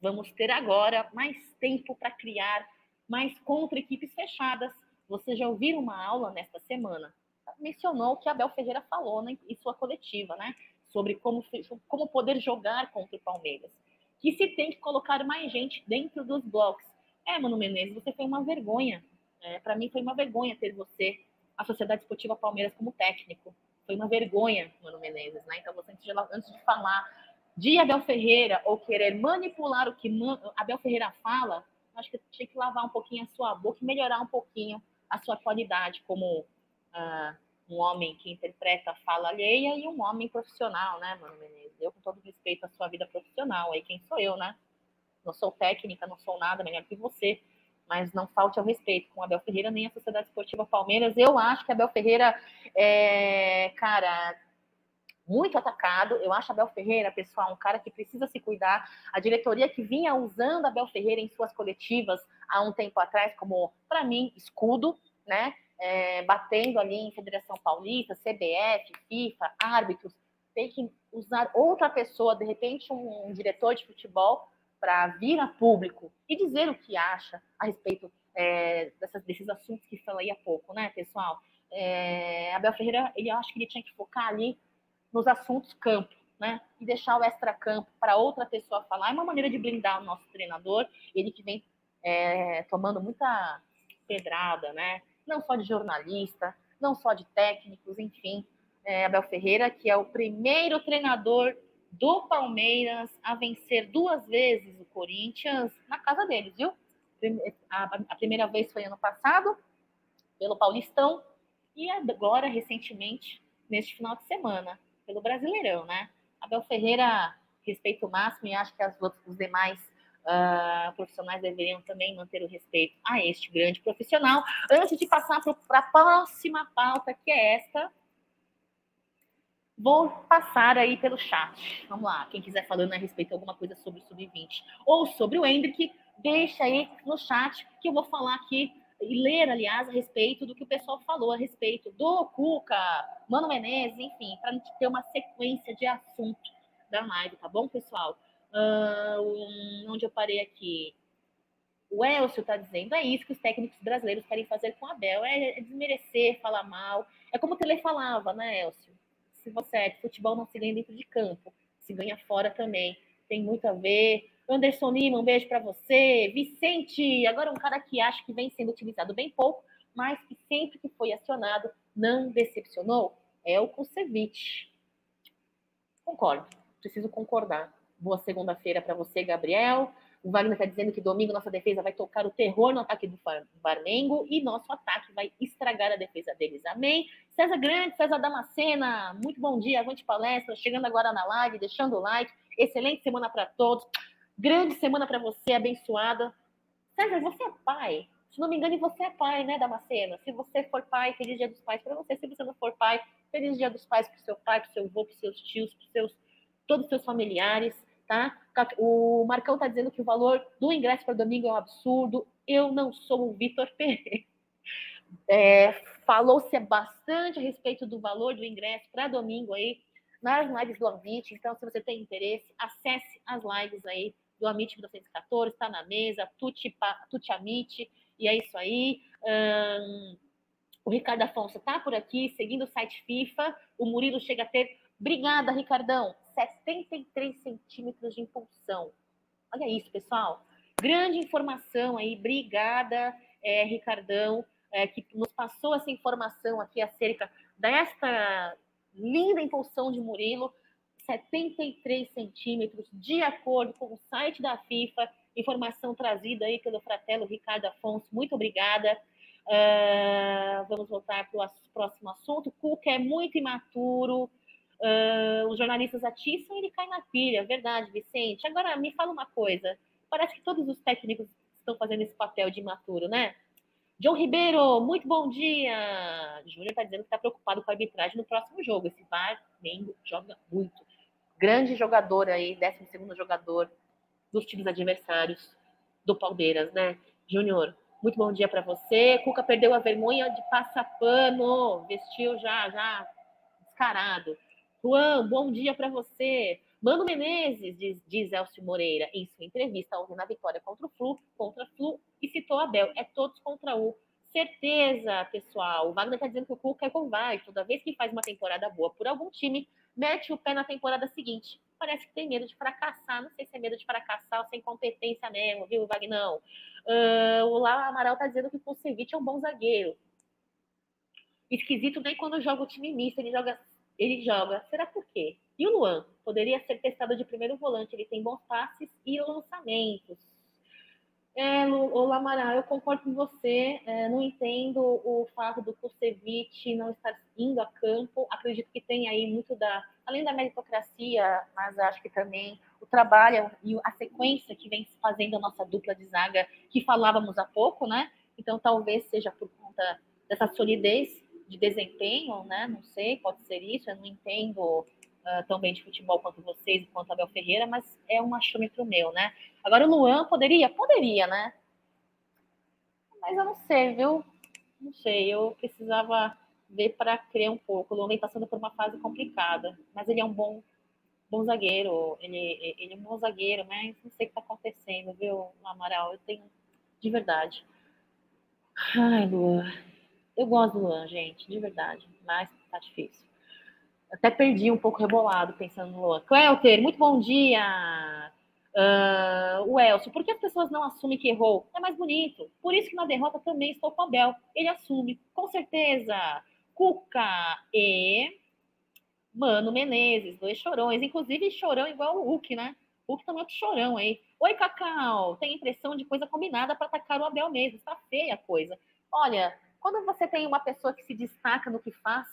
vamos ter agora mais tempo para criar mais contra equipes fechadas. Vocês já ouviram uma aula nesta semana? Mencionou o que Abel Ferreira falou né, em sua coletiva, né? Sobre como, como poder jogar contra o Palmeiras. Que se tem que colocar mais gente dentro dos blocos. É, Mano Menezes, você foi uma vergonha. É, Para mim foi uma vergonha ter você, a Sociedade Esportiva Palmeiras, como técnico. Foi uma vergonha, Mano Menezes, né? Então, você, antes de falar de Abel Ferreira ou querer manipular o que Abel Ferreira fala, acho que tinha que lavar um pouquinho a sua boca e melhorar um pouquinho a sua qualidade como uh, um homem que interpreta a fala alheia e um homem profissional, né, Mano Menezes? Eu, com todo respeito à sua vida profissional, aí quem sou eu, né? Não sou técnica, não sou nada melhor que você, mas não falte ao respeito com Abel Ferreira nem a Sociedade Esportiva Palmeiras. Eu acho que Abel Ferreira, é, cara, muito atacado. Eu acho Abel Ferreira, pessoal, um cara que precisa se cuidar. A diretoria que vinha usando Abel Ferreira em suas coletivas há um tempo atrás, como, para mim, escudo, né? É, batendo ali em Federação Paulista, CBF, FIFA, árbitros, tem que usar outra pessoa, de repente um, um diretor de futebol, para vir a público e dizer o que acha a respeito é, dessas, desses assuntos que falei há pouco, né, pessoal? É, Abel Ferreira, ele acho que ele tinha que focar ali nos assuntos campo, né? E deixar o extra-campo para outra pessoa falar. É uma maneira de blindar o nosso treinador, ele que vem é, tomando muita pedrada, né? Não só de jornalista, não só de técnicos, enfim. É, Abel Ferreira, que é o primeiro treinador do Palmeiras a vencer duas vezes o Corinthians na casa deles, viu? A, primeira vez foi ano passado, pelo Paulistão, e agora, recentemente, neste final de semana, pelo Brasileirão, né? Abel Ferreira, respeito máximo, e acho que as os demais uh, profissionais deveriam também manter o respeito a este grande profissional. Antes de passar para a próxima pauta, que é esta, vou passar aí pelo chat. Vamos lá, quem quiser falando a respeito de alguma coisa sobre o Sub-20 ou sobre o Hendrick, deixa aí no chat que eu vou falar aqui e ler, aliás, a respeito do que o pessoal falou a respeito do Cuca, Mano Menezes, enfim, para a gente ter uma sequência de assunto da live, tá bom, pessoal? Uh, onde eu parei aqui? O Elcio está dizendo, é isso que os técnicos brasileiros querem fazer com a Abel, é, é desmerecer, falar mal. É como o Tele falava, né, Elcio? Se você é futebol, não se ganha dentro de campo, se ganha fora também. Tem muito a ver. Anderson Lima, um beijo para você. Vicente, agora um cara que acha que vem sendo utilizado bem pouco, mas que sempre que foi acionado não decepcionou, é o Kusevich. Concordo, preciso concordar. Boa segunda-feira para você, Gabriel. O Wagner está dizendo que domingo nossa defesa vai tocar o terror no ataque do Flamengo e nosso ataque vai estragar a defesa deles. Amém? César Grande, César Damascena, muito bom dia, avante palestra, chegando agora na live, deixando o like. Excelente semana para todos. Grande semana para você, abençoada. César, você é pai? Se não me engano, você é pai, né, Damascena? Se você for pai, feliz dia dos pais para você. Se você não for pai, feliz dia dos pais para o seu pai, para o seu avô, para seus tios, para seus, todos os seus familiares, tá? O Marcão está dizendo que o valor do ingresso para domingo é um absurdo. Eu não sou o Vitor Pereira. É, Falou-se bastante a respeito do valor do ingresso para domingo aí nas lives do Amit. Então, se você tem interesse, acesse as lives aí do Amit 1914, está na mesa, Tuti, Tuti Amit, e é isso aí. Um, o Ricardo Afonso está por aqui, seguindo o site FIFA. O Murilo chega a ter. Obrigada, Ricardão. 73 centímetros de impulsão. Olha isso, pessoal. Grande informação aí. Obrigada, é, Ricardão, é, que nos passou essa informação aqui acerca desta linda impulsão de Murilo. 73 centímetros, de acordo com o site da FIFA, informação trazida aí pelo fratelo Ricardo Afonso, muito obrigada. Uh, vamos voltar para o próximo assunto. Cuca é muito imaturo, uh, os jornalistas atiçam e ele cai na pilha, verdade, Vicente. Agora, me fala uma coisa, parece que todos os técnicos estão fazendo esse papel de imaturo, né? John Ribeiro, muito bom dia. Júnior está dizendo que está preocupado com a arbitragem no próximo jogo. Esse Flamengo joga muito grande jogador aí, 12 jogador dos times adversários do Palmeiras, né? Júnior, muito bom dia para você. Cuca perdeu a vergonha de passapano, vestiu já, já descarado. Juan, bom dia para você. Mano Menezes, diz, diz Elcio Moreira, em sua entrevista ontem na vitória contra o Flu, contra o Flu, e citou Abel, é todos contra um. Certeza, pessoal. O Wagner está dizendo que o Cuca é covarde. Toda vez que faz uma temporada boa por algum time, mete o pé na temporada seguinte. Parece que tem medo de fracassar. Não sei se é medo de fracassar ou sem competência mesmo, viu, Vagnão? Uh, o Lá Amaral tá dizendo que o Kusevich é um bom zagueiro. Esquisito nem quando joga o time misto, ele joga, ele joga. Será por quê? E o Luan? Poderia ser testado de primeiro volante, ele tem bons passes e lançamentos. É, o Lamaral, eu concordo com você. É, não entendo o fato do Kusevich não estar indo a campo. Acredito que tem aí muito da, além da meritocracia, mas acho que também o trabalho e a sequência que vem fazendo a nossa dupla de zaga, que falávamos há pouco, né? Então talvez seja por conta dessa solidez de desempenho, né? Não sei, pode ser isso. Eu não entendo uh, tão bem de futebol quanto vocês, quanto Abel Ferreira, mas é um achômetro meu, né? Agora o Luan poderia? Poderia, né? Mas eu não sei, viu? Não sei, eu precisava ver para crer um pouco. O Luan vem passando por uma fase complicada, mas ele é um bom bom zagueiro, ele, ele é um bom zagueiro, mas não sei o que está acontecendo, viu, Amaral? Eu tenho de verdade. Ai, Luan. Eu gosto do Luan, gente, de verdade, mas tá difícil. Até perdi um pouco rebolado pensando no Luan. Cleuter, muito bom dia. Uh, o Elcio, por que as pessoas não assumem que errou? É mais bonito. Por isso que na derrota também estou com o Abel. Ele assume, com certeza. Cuca e Mano Menezes, dois chorões. Inclusive, chorão igual o Hulk, né? Hulk também é outro chorão aí. Oi, Cacau. Tem impressão de coisa combinada para atacar o Abel mesmo. Está feia a coisa. Olha, Quando você tem uma pessoa que se destaca no que faz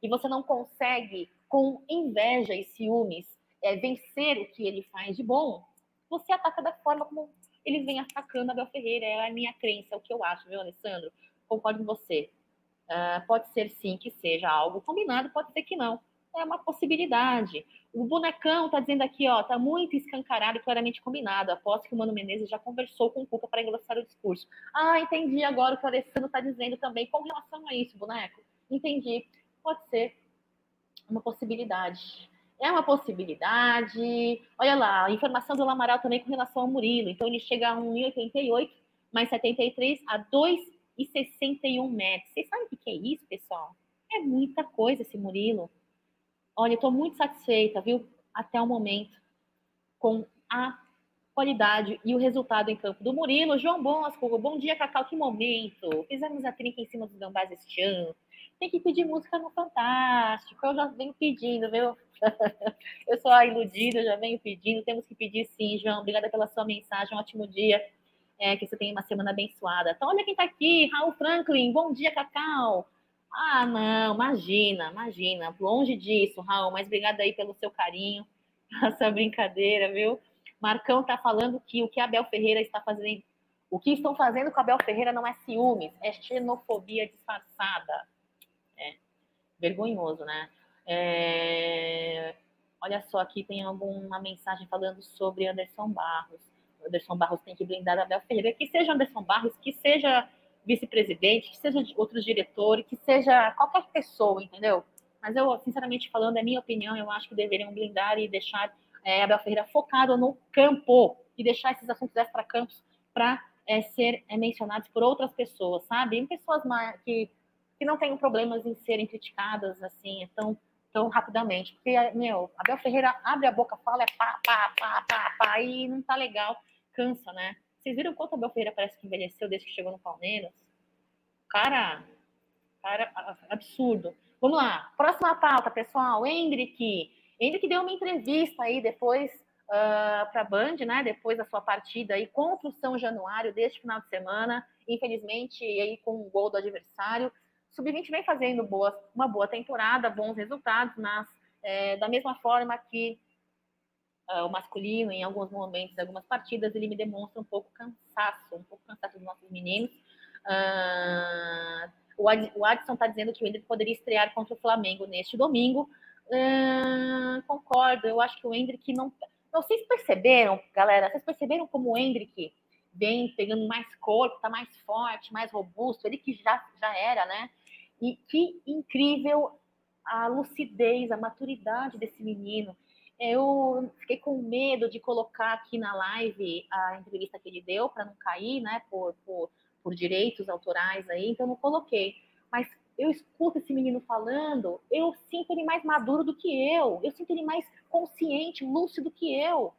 e você não consegue, com inveja e ciúmes, é, vencer o que ele faz de bom, você ataca da forma como eles vêm atacando a Abel Ferreira. É a minha crença, é o que eu acho, viu, Alessandro? Concordo com você. Uh, pode ser sim que seja algo combinado, pode ser que não. É uma possibilidade. O bonecão está dizendo aqui, ó, tá muito escancarado e claramente combinado. Aposto que o Mano Menezes já conversou com o Cuca para engrossar o discurso. Ah, entendi agora o que o Alessandro está dizendo também com relação a isso, boneco. Entendi. Pode ser uma possibilidade. É uma possibilidade. Olha lá, a informação do Lamaral também com relação ao Murilo. Então ele chega a 1,88 mais 73 a 2,61 metros. Vocês sabem o que é isso, pessoal? É muita coisa esse Murilo. Olha, estou muito satisfeita, viu, até o momento, com a qualidade e o resultado em campo do Murilo. João Bosco, bom dia, Cacau, que momento. Fizemos a trinca em cima dos gambás este ano. Tem que pedir música no Fantástico. Eu já venho pedindo, viu? eu sou a iludida, já venho pedindo. Temos que pedir sim, João. Obrigada pela sua mensagem. Um ótimo dia. É, que você tenha uma semana abençoada. Então, olha quem está aqui, Raul Franklin. Bom dia, Cacau. Ah, não, imagina, imagina. Longe disso, Raul, mas obrigada aí pelo seu carinho, essa brincadeira, viu? Marcão tá falando que o que Abel Ferreira está fazendo, o que estão fazendo com Abel Ferreira não é ciúmes, é xenofobia disfarçada. É vergonhoso, né? É... Olha só, aqui tem alguma mensagem falando sobre Anderson Barros. Anderson Barros tem que blindar a Abel Ferreira. Que seja Anderson Barros, que seja vice-presidente, que seja outros diretores, que seja qualquer pessoa, entendeu? Mas eu, sinceramente falando, é minha opinião, eu acho que deveriam blindar e deixar é, Abel Ferreira focado no campo e deixar esses assuntos extra-campos para é, ser é, mencionados por outras pessoas, sabe? Em pessoas que, que não tenham problemas em serem criticadas assim tão, tão rapidamente. Porque, meu, Abel Ferreira abre a boca, fala, é pá, pá, pá, pá, pá, e não tá legal, cansa, né? Vocês viram quanto Abel Ferreira parece que envelheceu desde que chegou no Palmeiras? Cara, cara, absurdo. Vamos lá, próxima pauta, pessoal. Hendrick. Hendrick deu uma entrevista aí depois uh, ah, para a Band, né? Depois da sua partida aí contra o São Januário deste final de semana. Infelizmente, aí com o gol do adversário. Sub-20 vem fazendo boas, uma boa temporada, bons resultados, mas é, da mesma forma que uh, o masculino, em alguns momentos, algumas partidas, ele me demonstra um pouco cansaço, um pouco cansaço dos nossos meninos. Uh, o Adson está dizendo que o Hendrick poderia estrear contra o Flamengo neste domingo. Uh, concordo, eu acho que o Hendrick não. Não, vocês perceberam, galera? Vocês perceberam como o Hendrick vem pegando mais corpo, está mais forte, mais robusto? Ele que já, já era, né? E que incrível a lucidez, a maturidade desse menino. Eu fiquei com medo de colocar aqui na live a entrevista que ele deu para não cair, né, por, por, por, direitos autorais aí, então não coloquei. Mas eu escuto esse menino falando, eu sinto ele mais maduro do que eu, eu sinto ele mais consciente, lúcido que eu.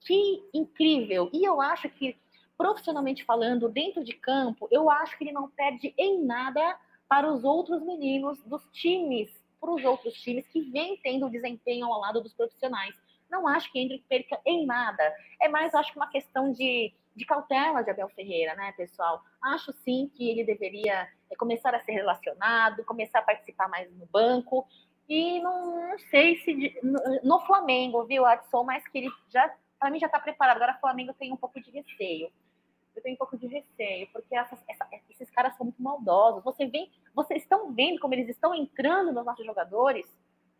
Que incrível! E eu acho que, profissionalmente falando, dentro de campo, eu acho que ele não perde em nada para os outros meninos dos times para os outros times que vêm tendo desempenho ao lado dos profissionais. Não acho que Hendrick perca em nada. É mais, acho que uma questão de, de cautela de Abel Ferreira, né, pessoal? Acho sim que ele deveria é, começar a ser relacionado, começar a participar mais no banco. E não, não sei se no, Flamengo, viu, Adson, mas que ele já, para mim, já está preparado. Agora, o Flamengo tem um pouco de receio eu tenho um pouco de receio, porque essas, essa, esses caras são muito maldosos. Você vem, vocês estão vendo como eles estão entrando nos nossos jogadores?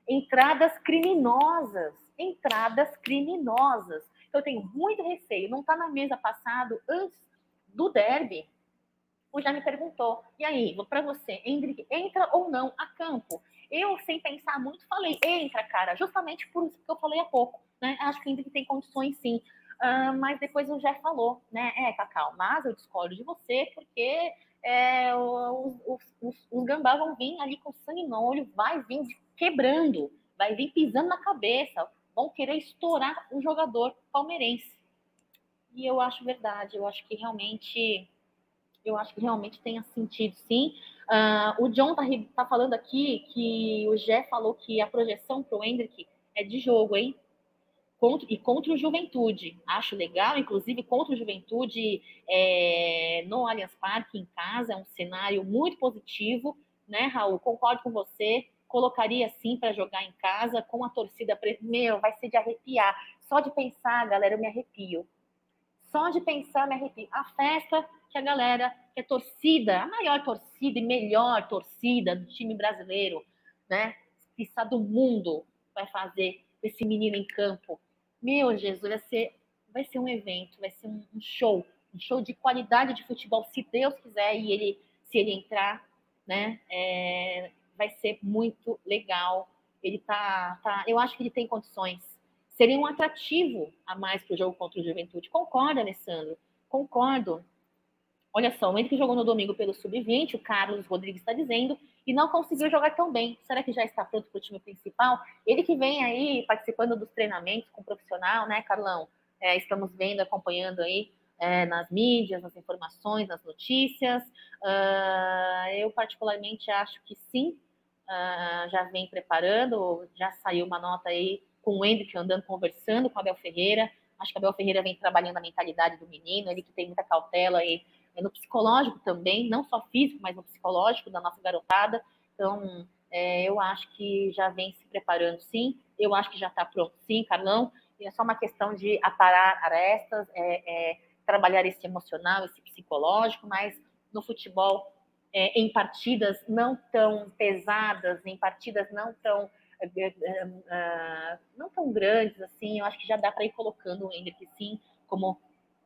Entradas criminosas, entradas criminosas. Eu tenho muito receio. Não está na mesa passado, antes do derby, o já me perguntou, e aí, para você, Hendrick, entra ou não a campo? Eu, sem pensar muito, falei, entra, cara, justamente por isso que eu falei há pouco, né? Acho que o Hendrick tem condições, sim. Uh, mas depois o Jé falou, né? É, Cacau, mas eu discordo de você porque é, os, os, os, os gambá vão vir ali com sangue no olho, vai vir quebrando, vai vir pisando na cabeça, vão querer estourar o jogador palmeirense. E eu acho verdade, eu acho que realmente, eu acho que realmente tenha sentido, sim. Uh, o John tá, tá falando aqui que o Jé falou que a projeção pro Hendrick é de jogo, hein? Contra, e contra o Juventude. Acho legal, inclusive contra o Juventude é, no Allianz Parque, em casa, é um cenário muito positivo, né, Raul? Concordo com você. Colocaria sim para jogar em casa com a torcida. Meu, vai ser de arrepiar. Só de pensar, galera, eu me arrepio. Só de pensar, me arrepio. A festa que a galera, que a torcida, a maior torcida e melhor torcida do time brasileiro, né? está do mundo, vai fazer esse menino em campo meu Jesus, vai ser, vai ser um evento, vai ser um, show, um show de qualidade de futebol, se Deus quiser e ele, se ele entrar, né? É, vai ser muito legal. Ele tá, tá, eu acho que ele tem condições. Seria um atrativo a mais para o jogo contra o Juventude. Concorda, Alessandro? Concordo. Olha só, o que jogou no domingo pelo Sub-20, o Carlos Rodrigues está dizendo, e não conseguiu jogar tão bem. Será que já está pronto para o time principal? Ele que vem aí participando dos treinamentos com o profissional, né, Carlão? É, estamos vendo, acompanhando aí é, nas mídias, nas informações, nas notícias. Uh, eu, particularmente, acho que sim, uh, já vem preparando, já saiu uma nota aí com o Hendrick andando, conversando com o Abel Ferreira. Acho que o Abel Ferreira vem trabalhando a mentalidade do menino, ele que tem muita cautela aí é no psicológico também, não só físico, mas no psicológico da nossa garotada. Então, é, eu acho que já vem se preparando sim, eu acho que já está pronto sim, Carlão. E é só uma questão de aparar arestas, é, é, trabalhar esse emocional, esse psicológico, mas no futebol, é, em partidas não tão pesadas, em partidas não tão uh, não tão grandes assim, eu acho que já dá para ir colocando o Hendrick sim, como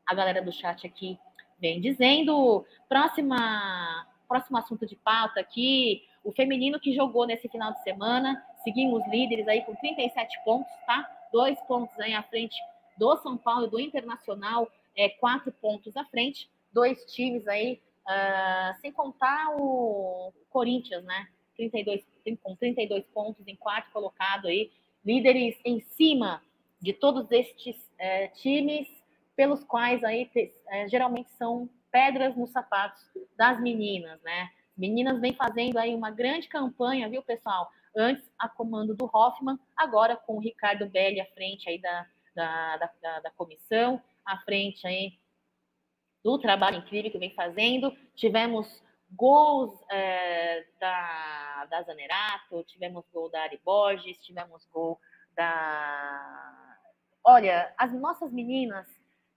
a galera do chat aqui Bem dizendo, próxima, próximo assunto de pauta aqui, o feminino que jogou nesse final de semana, seguimos líderes aí com 37 pontos, tá? Dois pontos aí à frente do São Paulo e do Internacional, é, quatro pontos à frente, dois times aí, uh, sem contar o Corinthians, né? 32, com 32 pontos em quarto colocado aí, líderes em cima de todos estes é, times pelos quais aí é, geralmente são pedras nos sapatos das meninas, né? Meninas vêm fazendo aí uma grande campanha, viu, pessoal? Antes a comando do Hoffman, agora com o Ricardo Belli à frente aí da, da, da, da comissão, à frente aí do trabalho incrível que vem fazendo. Tivemos gols é, da, da Zanerato, tivemos gol da Ari Borges, tivemos gol da. Olha, as nossas meninas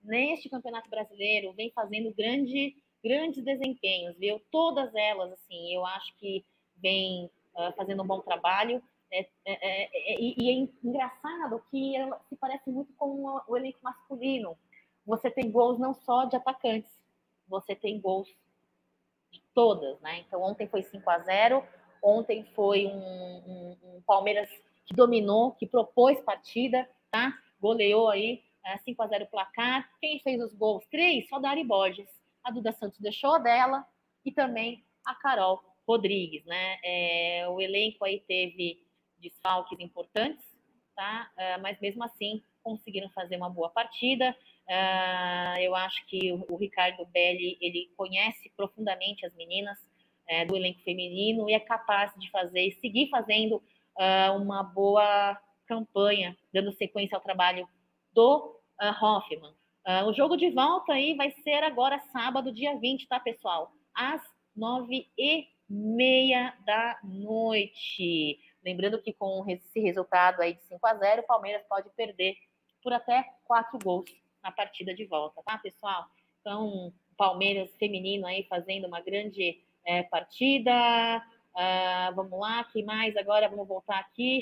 neste Campeonato Brasileiro vem fazendo grande, grandes desempenhos, viu? Todas elas, assim, eu acho que vem uh, fazendo um bom trabalho. É, é, é, é e, é engraçado que ela se parece muito com o elenco masculino. Você tem gols não só de atacantes, você tem gols de todas, né? Então ontem foi 5 a 0 ontem foi um, um, um Palmeiras que dominou, que propôs partida, tá? Goleou aí 5 a 0 placar. Quem fez os gols? Três, só Dari Borges. A Duda Santos deixou dela e também a Carol Rodrigues, né? É, o elenco aí teve desfalques importantes, tá? É, mas mesmo assim conseguiram fazer uma boa partida. É, eu acho que o, o, Ricardo Belli ele conhece profundamente as meninas é, do elenco feminino e é capaz de fazer e seguir fazendo é, uma boa campanha, dando sequência ao trabalho do uh, Hoffman. Uh, o jogo de volta aí vai ser agora sábado, dia 20, tá, pessoal? Às nove e meia da noite. Lembrando que com esse resultado aí de 5 a 0 o Palmeiras pode perder por até quatro gols na partida de volta, tá, pessoal? Então, Palmeiras feminino aí fazendo uma grande é, partida. Uh, vamos lá, que mais agora? Vamos voltar aqui.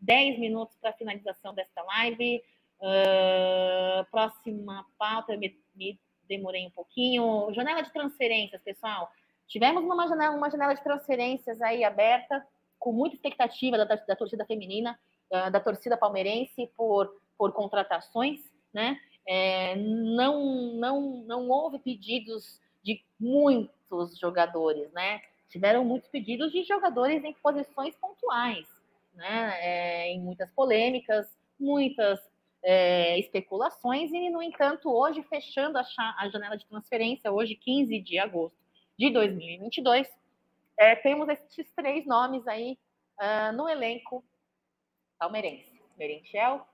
10 minutos para a finalização desta live. Uh, próxima pauta, eu me, me, demorei um pouquinho. Janela de transferências, pessoal. Tivemos uma janela, uma janela de transferências aí aberta, com muita expectativa da, da torcida feminina, uh, da torcida palmeirense por, por contratações, né? É, não, não, não houve pedidos de muitos jogadores, né? Tiveram muitos pedidos de jogadores em posições pontuais, né? É, em muitas polêmicas, muitas é, especulações, e, no entanto, hoje, fechando a, a, janela de transferência, hoje, 15 de agosto de 2022, é, temos esses três nomes aí uh, no elenco palmeirense. Merentiel,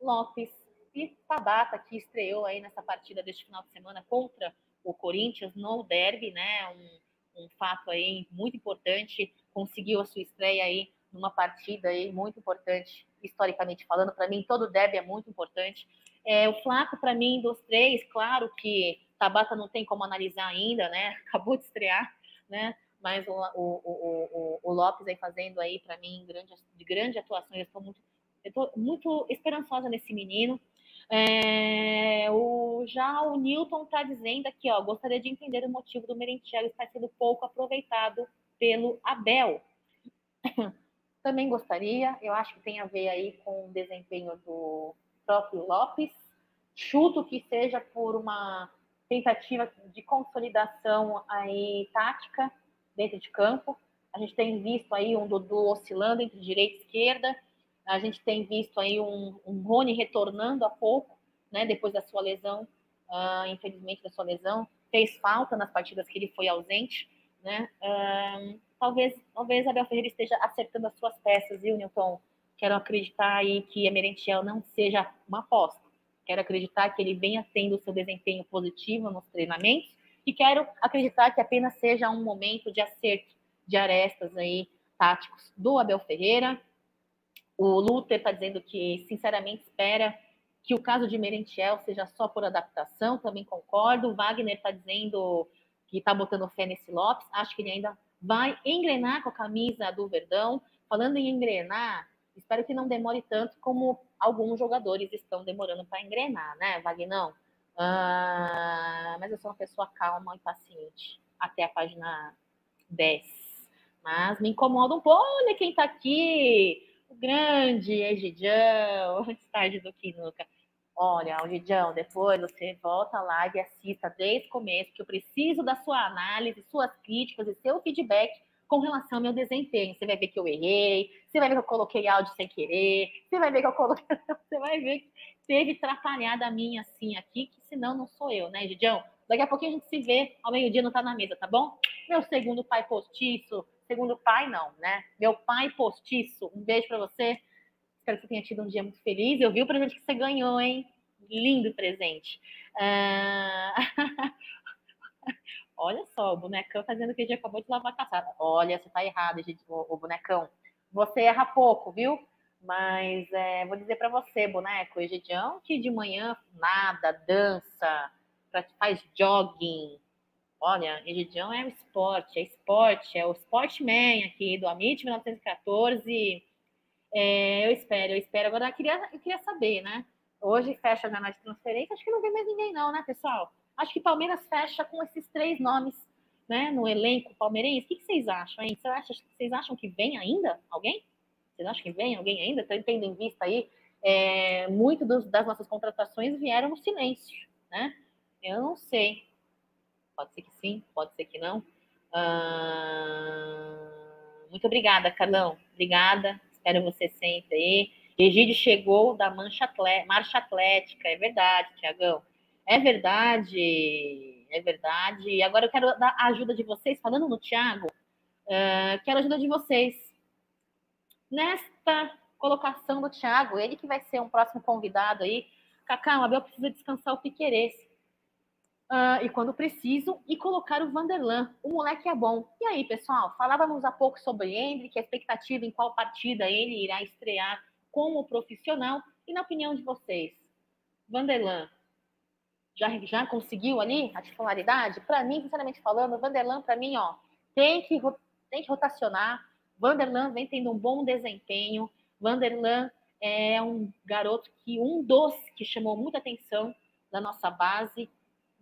Lopes e Tabata, que estreou aí nessa partida deste final de semana contra o Corinthians no derby, né? Um, um fato aí muito importante, conseguiu a sua estreia aí numa partida aí muito importante, historicamente falando. Para mim, todo derby é muito importante. É, o Flaco, para mim, dos três, claro que Tabata não tem como analisar ainda, né? Acabou de estrear, né? Mas o, o, o, o Lopes aí fazendo aí, para mim, grande, de grande atuação. Eu estou muito, muito esperançosa nesse menino. É, o, já o Newton está dizendo aqui, ó, gostaria de entender o motivo do Merentiel estar sendo pouco aproveitado pelo Abel. Também gostaria, eu acho que tem a ver aí com o desempenho do próprio Lopes. Chuto que seja por uma tentativa de consolidação aí tática dentro de campo. A gente tem visto aí um Dudu oscilando entre direita e esquerda, a gente tem visto aí um, um Rony retornando há pouco, né, depois da sua lesão, uh, infelizmente da sua lesão, fez falta nas partidas que ele foi ausente, né? Uh, talvez, talvez Abel Ferreira esteja acertando as suas peças, viu, Newton? Quero acreditar aí que Emerentiel não seja uma aposta. Quero acreditar que ele venha tendo seu desempenho positivo nos treinamentos e quero acreditar que apenas seja um momento de acerto de arestas aí táticos do Abel Ferreira, o Luther está dizendo que, sinceramente, espera que o caso de Merentiel seja só por adaptação, também concordo. O Wagner está dizendo que está botando fé nesse Lopes, acho que ele ainda vai engrenar com a camisa do Verdão. Falando em engrenar, espero que não demore tanto como alguns jogadores estão demorando para engrenar, né, Vagnão? Ah, mas eu sou uma pessoa calma e paciente até a página 10. Mas me incomoda um pouco. Olha quem está aqui! o grande Egidião, antes tarde do que nunca. Olha, Egidião, depois você volta lá e assista desde o começo, que eu preciso da sua análise, suas críticas e seu feedback com relação ao meu desempenho. Você vai ver que eu errei, você vai ver que eu coloquei áudio sem querer, você vai ver que eu coloquei. Você vai ver que teve atrapalhada minha assim aqui, que senão não sou eu, né, Gidião? Daqui a pouquinho a gente se vê ao meio-dia, não tá na mesa, tá bom? Meu segundo pai postiço, segundo pai, não, né? Meu pai postiço, um beijo para você. Espero que você tenha tido um dia muito feliz. Eu vi o presente que você ganhou, hein? Lindo presente. Uh... Olha só, o bonecão fazendo o que a gente acabou de lavar a caçada. Olha, você tá errado, gente, o, o bonecão. Você erra pouco, viu? Mas é, vou dizer para você, boneco, Egidião, que de manhã nada, dança, faz jogging, Olha, religião é o esporte, é esporte, é o sportman aqui do Amit 1914. É, eu espero, eu espero. Agora, eu queria, eu queria saber, né? Hoje fecha a janela de transferência, acho que não vem mais ninguém não, né, pessoal? Acho que Palmeiras fecha com esses três nomes, né, no elenco palmeirense. O que, vocês acham, hein? Vocês acham, vocês acham que vem ainda alguém? Vocês acham que vem alguém ainda? Estão tendo em vista aí, é, muito dos, das nossas contratações vieram no silêncio, né? Eu não sei. Pode ser que sim, pode ser que não. Muito obrigada, Carlão. Obrigada. Espero você sempre aí. Egídio chegou da mancha atlé marcha atlética. É verdade, Tiagão. É verdade. É verdade. E agora eu quero dar a ajuda de vocês. Falando no Tiago, uh, quero a ajuda de vocês. Nesta colocação do Thiago, ele que vai ser um próximo convidado aí. Cacá, Abel precisa descansar o Piquerez uh, e quando preciso, e colocar o Vanderlan. O moleque é bom. E aí, pessoal, falávamos há pouco sobre Hendrick, a expectativa em qual partida ele irá estrear como profissional. E na opinião de vocês, Vanderlan já, já conseguiu ali a titularidade? Para mim, sinceramente falando, Vanderlan, para mim, ó, tem que, tem que rotacionar. Vanderlan vem tendo um bom desempenho. Vanderlan é um garoto que, um dos que chamou muita atenção da nossa base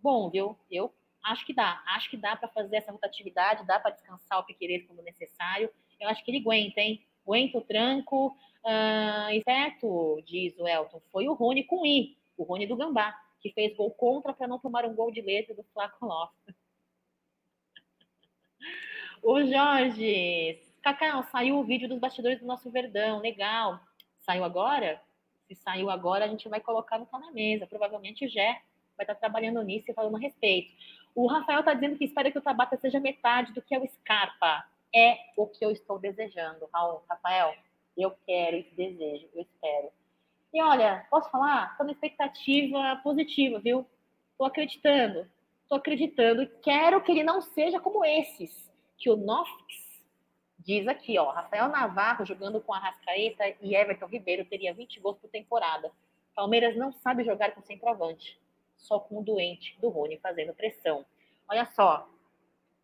bom, viu? Eu acho que dá. Acho que dá para fazer essa rotatividade, dá para descansar o Piqueires quando necessário. Eu acho que ele aguenta, hein? Aguenta o tranco. E certo, diz o Elton, foi o Rony com I, o Rony do Gambá, que fez gol contra para não tomar um gol de letra do Flaco Lopes. o Jorge, Cacau, saiu o vídeo dos bastidores do nosso Verdão, legal. Saiu agora? Se saiu agora, a gente vai colocar no Tá na Mesa. Provavelmente o Gé vai estar trabalhando nisso e falando a respeito. O Rafael está dizendo que espera que o Tabata seja metade do que é o Scarpa. É o que eu estou desejando, Raul. Rafael, eu quero e desejo, eu espero. E olha, posso falar? Estou na expectativa positiva, viu? Estou acreditando. Estou acreditando. Quero que ele não seja como esses. Que o Nofx diz aqui, ó. Rafael Navarro jogando com a Rascaeta e Everton Ribeiro teria 20 gols por temporada. Palmeiras não sabe jogar com centroavante. Só com o doente do Rony fazendo pressão. Olha só.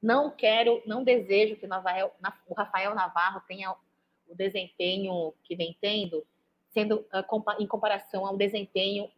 Não quero, não desejo que o Rafael Navarro tenha o desempenho que vem tendo sendo uh, em comparação ao desempenho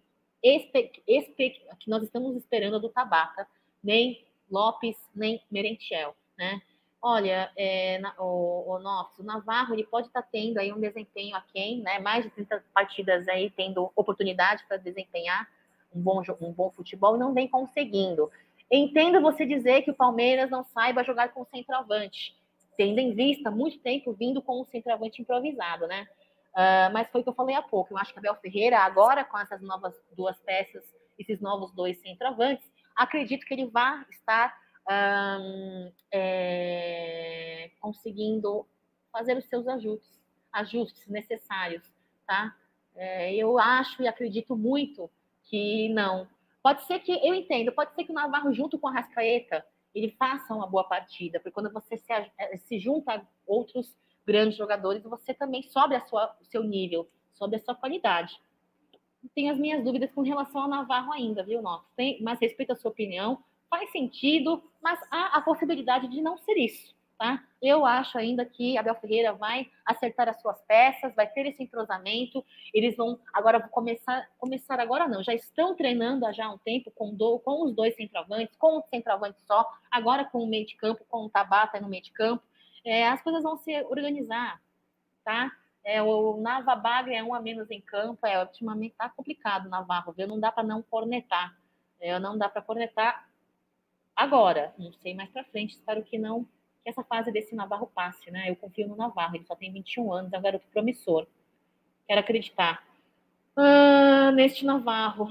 que nós estamos esperando do Tabata, nem Lopes, nem Merentiel, né? Olha, é, na, o, o, o Navarro, ele pode estar tá tendo aí um desempenho aquém, né? Mais de 30 partidas aí tendo oportunidade para desempenhar um bom, um bom futebol e não vem conseguindo. Entendo você dizer que o Palmeiras não saiba jogar com centroavante, tendo em vista muito tempo vindo com um centroavante improvisado, né? Uh, mas foi o que eu falei há pouco. Eu acho que Abel Ferreira, agora com essas novas duas peças, esses novos dois centroavantes, acredito que ele vai estar um, é, conseguindo fazer os seus ajustes, ajustes necessários, tá? É, eu acho e acredito muito que não. Pode ser que, eu entendo, pode ser que o Navarro, junto com a Rascaeta, ele faça uma boa partida, porque quando você se, se junta a outros grandes jogadores, você também sobe a sua, o seu nível, sobe a sua qualidade. Tenho as minhas dúvidas com relação ao Navarro ainda, viu, Nossa? Tem, mas respeito a sua opinião, faz sentido, mas há a possibilidade de não ser isso, tá? Eu acho ainda que Abel Ferreira vai acertar as suas peças, vai ter esse entrosamento, eles vão agora começar, começar agora não, já estão treinando há já um tempo com, do, com os dois centroavantes, com o centroavante só, agora com o meio de campo, com o Tabata no meio de campo, é, as coisas vão se organizar, tá? É, o Nava Bagre é um a menos em campo, é, ultimamente tá complicado Navarro, viu? Não dá para não cornetar. É, não dá para cornetar agora, não sei mais para frente, espero que não, que essa fase desse Navarro passe, né? Eu confio no Navarro, ele só tem 21 anos, é um garoto promissor. Quero acreditar. Ah, neste Navarro.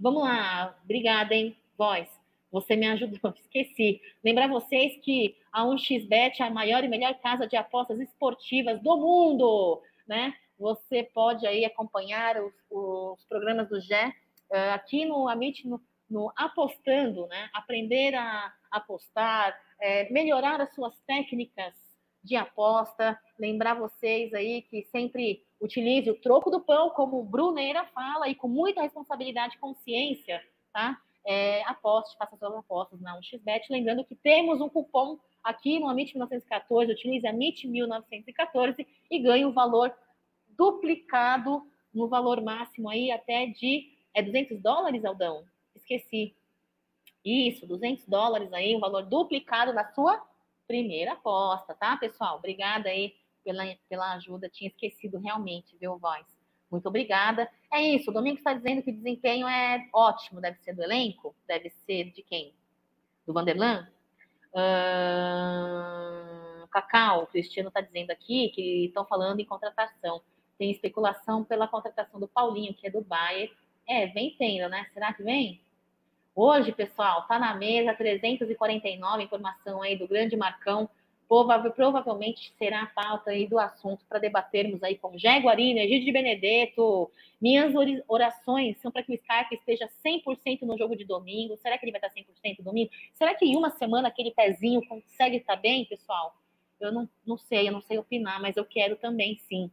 Vamos lá, obrigada, hein, voz. Você me ajudou, esqueci. Lembrar vocês que a 1xBet é a maior e melhor casa de apostas esportivas do mundo, né? Você pode aí acompanhar os, os programas do Gé uh, aqui no Amit, no, no, Apostando, né? Aprender a apostar, é, melhorar as suas técnicas de aposta. Lembrar vocês aí que sempre utilize o troco do pão, como o Bruneira fala, e com muita responsabilidade e consciência, tá? é, aposte, faça suas apostas na 1xBet. Lembrando que temos um cupom aqui no Amit 1914, utilize a MIT 1914 e ganhe o um valor duplicado no valor máximo aí até de é 200 dólares, Aldão? Esqueci. Isso, 200 dólares aí, um valor duplicado na sua primeira aposta, tá, pessoal? Obrigada aí pela, pela ajuda, tinha esquecido realmente, viu, Voz? Muito obrigada. É isso, o Domingos está dizendo que o desempenho é ótimo, deve ser do elenco? Deve ser de quem? Do Vanderlan? Uh, Cacau, o Cristiano está dizendo aqui que estão falando em contratação. Tem especulação pela contratação do Paulinho, que é do Bayern. É, vem tendo, né? Será que vem? Hoje, pessoal, tá na mesa 349, informação aí do grande Marcão provavelmente será a pauta aí do assunto para debatermos aí com Jaguarino, Egídio de Benedetto. Minhas orações são para que o Scarpa esteja 100% no jogo de domingo. Será que ele vai estar 100% domingo? Será que em uma semana aquele pezinho consegue estar bem, pessoal? Eu não, não sei, eu não sei opinar, mas eu quero também, sim.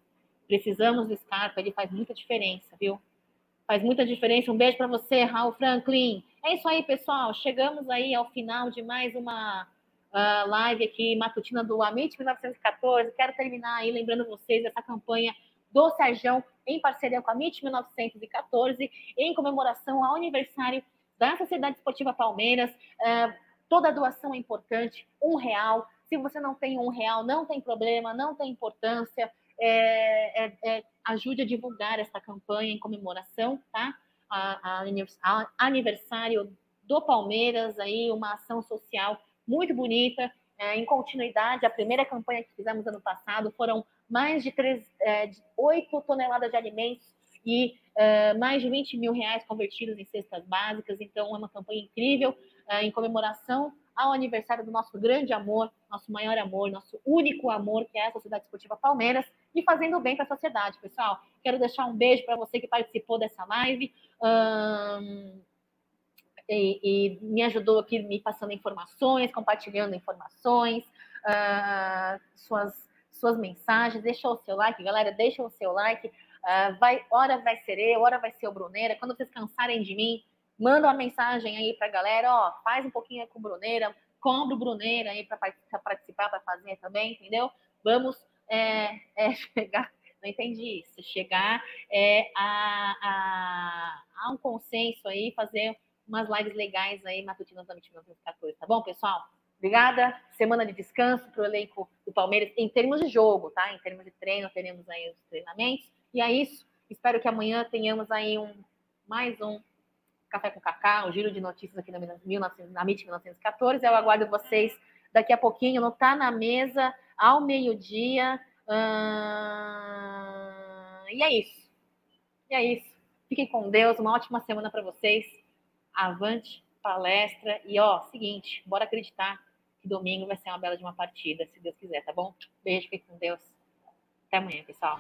Precisamos do Scarpa, ele faz muita diferença, viu? Faz muita diferença. Um beijo para você, Raul Franklin. É isso aí, pessoal. Chegamos aí ao final de mais uma uh, live aqui matutina do Amit 1914. Quero terminar aí lembrando vocês dessa campanha do Serjão em parceria com a MIT 1914, em comemoração ao aniversário da Sociedade Esportiva Palmeiras. Uh, toda doação é importante, um real. Se você não tem um real, não tem problema, não tem importância. É, é, é, ajude a divulgar essa campanha em comemoração, tá? A, a, aniversário do Palmeiras, aí uma ação social muito bonita, é, em continuidade, a primeira campanha que fizemos ano passado foram mais de, 3, é, de 8 toneladas de alimentos e é, mais de 20 mil reais convertidos em cestas básicas. Então, é uma campanha incrível é, em comemoração ao aniversário do nosso grande amor, nosso maior amor, nosso único amor, que é a Sociedade Esportiva Palmeiras, e fazendo bem para a sociedade, pessoal. Quero deixar um beijo para você que participou dessa live. E, e, me ajudou aqui me passando informações, compartilhando informações, uh, suas, suas mensagens. Deixa o seu like, galera, deixa o seu like. Uh, vai, hora vai ser eu, hora vai ser o Bruneira. Quando vocês cansarem de mim, manda uma mensagem aí para a galera, ó, faz um pouquinho com o Bruneira, compra o Bruneira aí para participar, para fazer também, entendeu? Vamos é, é chegar, não entendi isso, chegar é, a, a, a um consenso aí, fazer umas lives legais aí, matutinas da 1914, tá bom, pessoal? Obrigada. Semana de descanso para o elenco do Palmeiras em termos de jogo, tá? Em termos de treino, teremos aí os treinamentos. E é isso. Espero que amanhã tenhamos aí um mais um Café com Cacá, um giro de notícias aqui na, 19, na MIT 1914. Eu aguardo vocês daqui a pouquinho. Não tá na mesa ao meio-dia. Hum... E é isso. E é isso. Fiquem com Deus. Uma ótima semana para vocês avante palestra e ó, seguinte, bora acreditar que domingo vai ser uma bela de uma partida, se Deus quiser, tá bom? Beijo, fique com Deus. Até amanhã, pessoal.